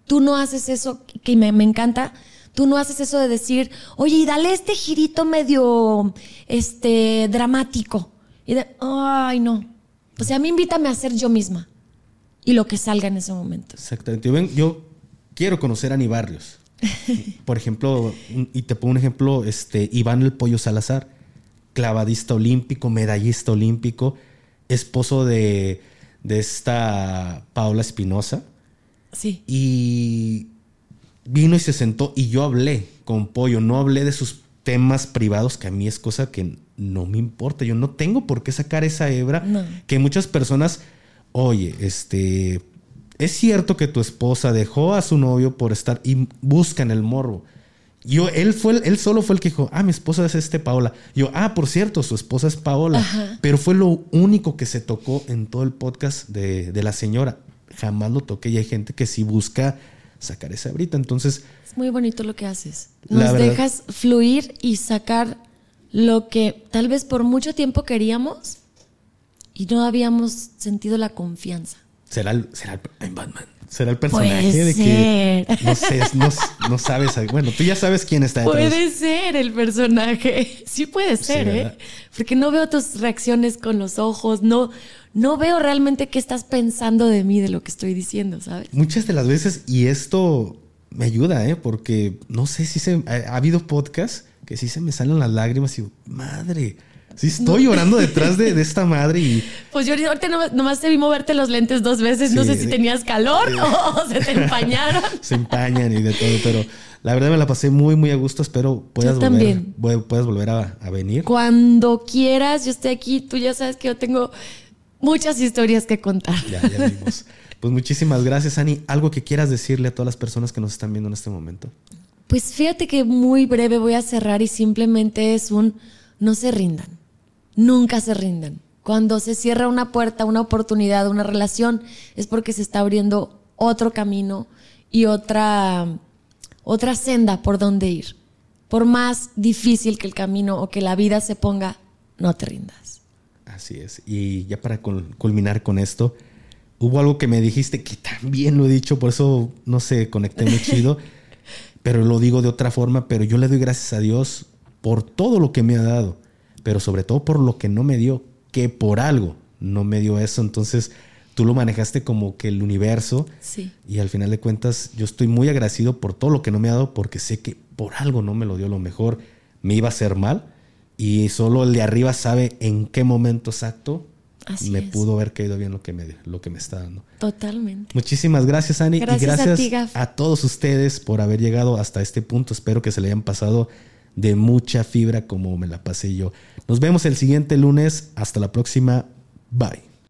tú no haces eso que me, encanta. Tú no haces eso de decir, oye, y dale este girito medio este, dramático. Y de, ay, no. O sea, a mí invítame a ser yo misma. Y lo que salga en ese momento. Exactamente. Yo, yo quiero conocer a Ani Barrios. (laughs) Por ejemplo, y te pongo un ejemplo, este, Iván el Pollo Salazar, clavadista olímpico, medallista olímpico, esposo de, de esta Paula Espinosa. Sí. Y vino y se sentó y yo hablé con Pollo, no hablé de sus temas privados, que a mí es cosa que no me importa. Yo no tengo por qué sacar esa hebra que muchas personas, oye, este, es cierto que tu esposa dejó a su novio por estar y buscan el morbo. Yo, él fue, él solo fue el que dijo, ah, mi esposa es este Paola. Yo, ah, por cierto, su esposa es Paola. Pero fue lo único que se tocó en todo el podcast de, la señora. Jamás lo toqué y hay gente que sí busca sacar esa brita. Entonces. Es muy bonito lo que haces. Nos dejas fluir y sacar lo que tal vez por mucho tiempo queríamos y no habíamos sentido la confianza será será el, Batman. Será el personaje de que no sé, no, sabes. Bueno, tú ya sabes quién está detrás. Puede ser el personaje. (laughs) Sí puede ser, ¿eh? Porque no veo tus reacciones con los ojos, no, no veo realmente qué estás pensando de mí, de lo que estoy diciendo, ¿sabes? Muchas de las veces, y esto me ayuda, ¿eh? Porque no sé si se, ha, habido podcasts que sí se me salen las lágrimas y madre, Sí, estoy llorando detrás de, (laughs) esta madre y... Pues yo ahorita nomás, te vi moverte los lentes dos veces. no sé si tenías calor (laughs) o se te empañaron. (laughs) se empañan y de todo, pero la verdad me la pasé muy, muy a gusto. Espero puedas volver, puedas volver a, a, venir. Cuando quieras, yo estoy aquí. Tú ya sabes que yo tengo muchas historias que contar. Ya, ya vimos. Pues muchísimas gracias, Ani. ¿Algo que quieras decirle a todas las personas que nos están viendo en este momento? Pues fíjate que muy breve voy a cerrar y simplemente es un no se rindan nunca se rindan. Cuando se cierra una puerta, una oportunidad, una relación, es porque se está abriendo otro camino y otra, otra senda por donde ir. Por más difícil que el camino o que la vida se ponga, no te rindas. Así es. Y ya para culminar con esto, hubo algo que me dijiste que también lo he dicho, por eso no sé, conecté muy chido, (laughs) pero lo digo de otra forma, pero yo le doy gracias a Dios por todo lo que me ha dado pero sobre todo por lo que no me dio, que por algo no me dio eso. Entonces tú lo manejaste como que el universo. Sí. Y al final de cuentas yo estoy muy agradecido por todo lo que no me ha dado porque sé que por algo no me lo dio lo mejor. Me iba a hacer mal y solo el de arriba sabe en qué momento exacto me pudo haber caído bien lo que me lo que me está dando. Totalmente. Muchísimas gracias, Ani. y gracias a, a, todos ustedes por haber llegado hasta este punto. Espero que se le hayan pasado de mucha fibra como me la pasé yo. Nos vemos el siguiente lunes. Hasta la próxima. Bye.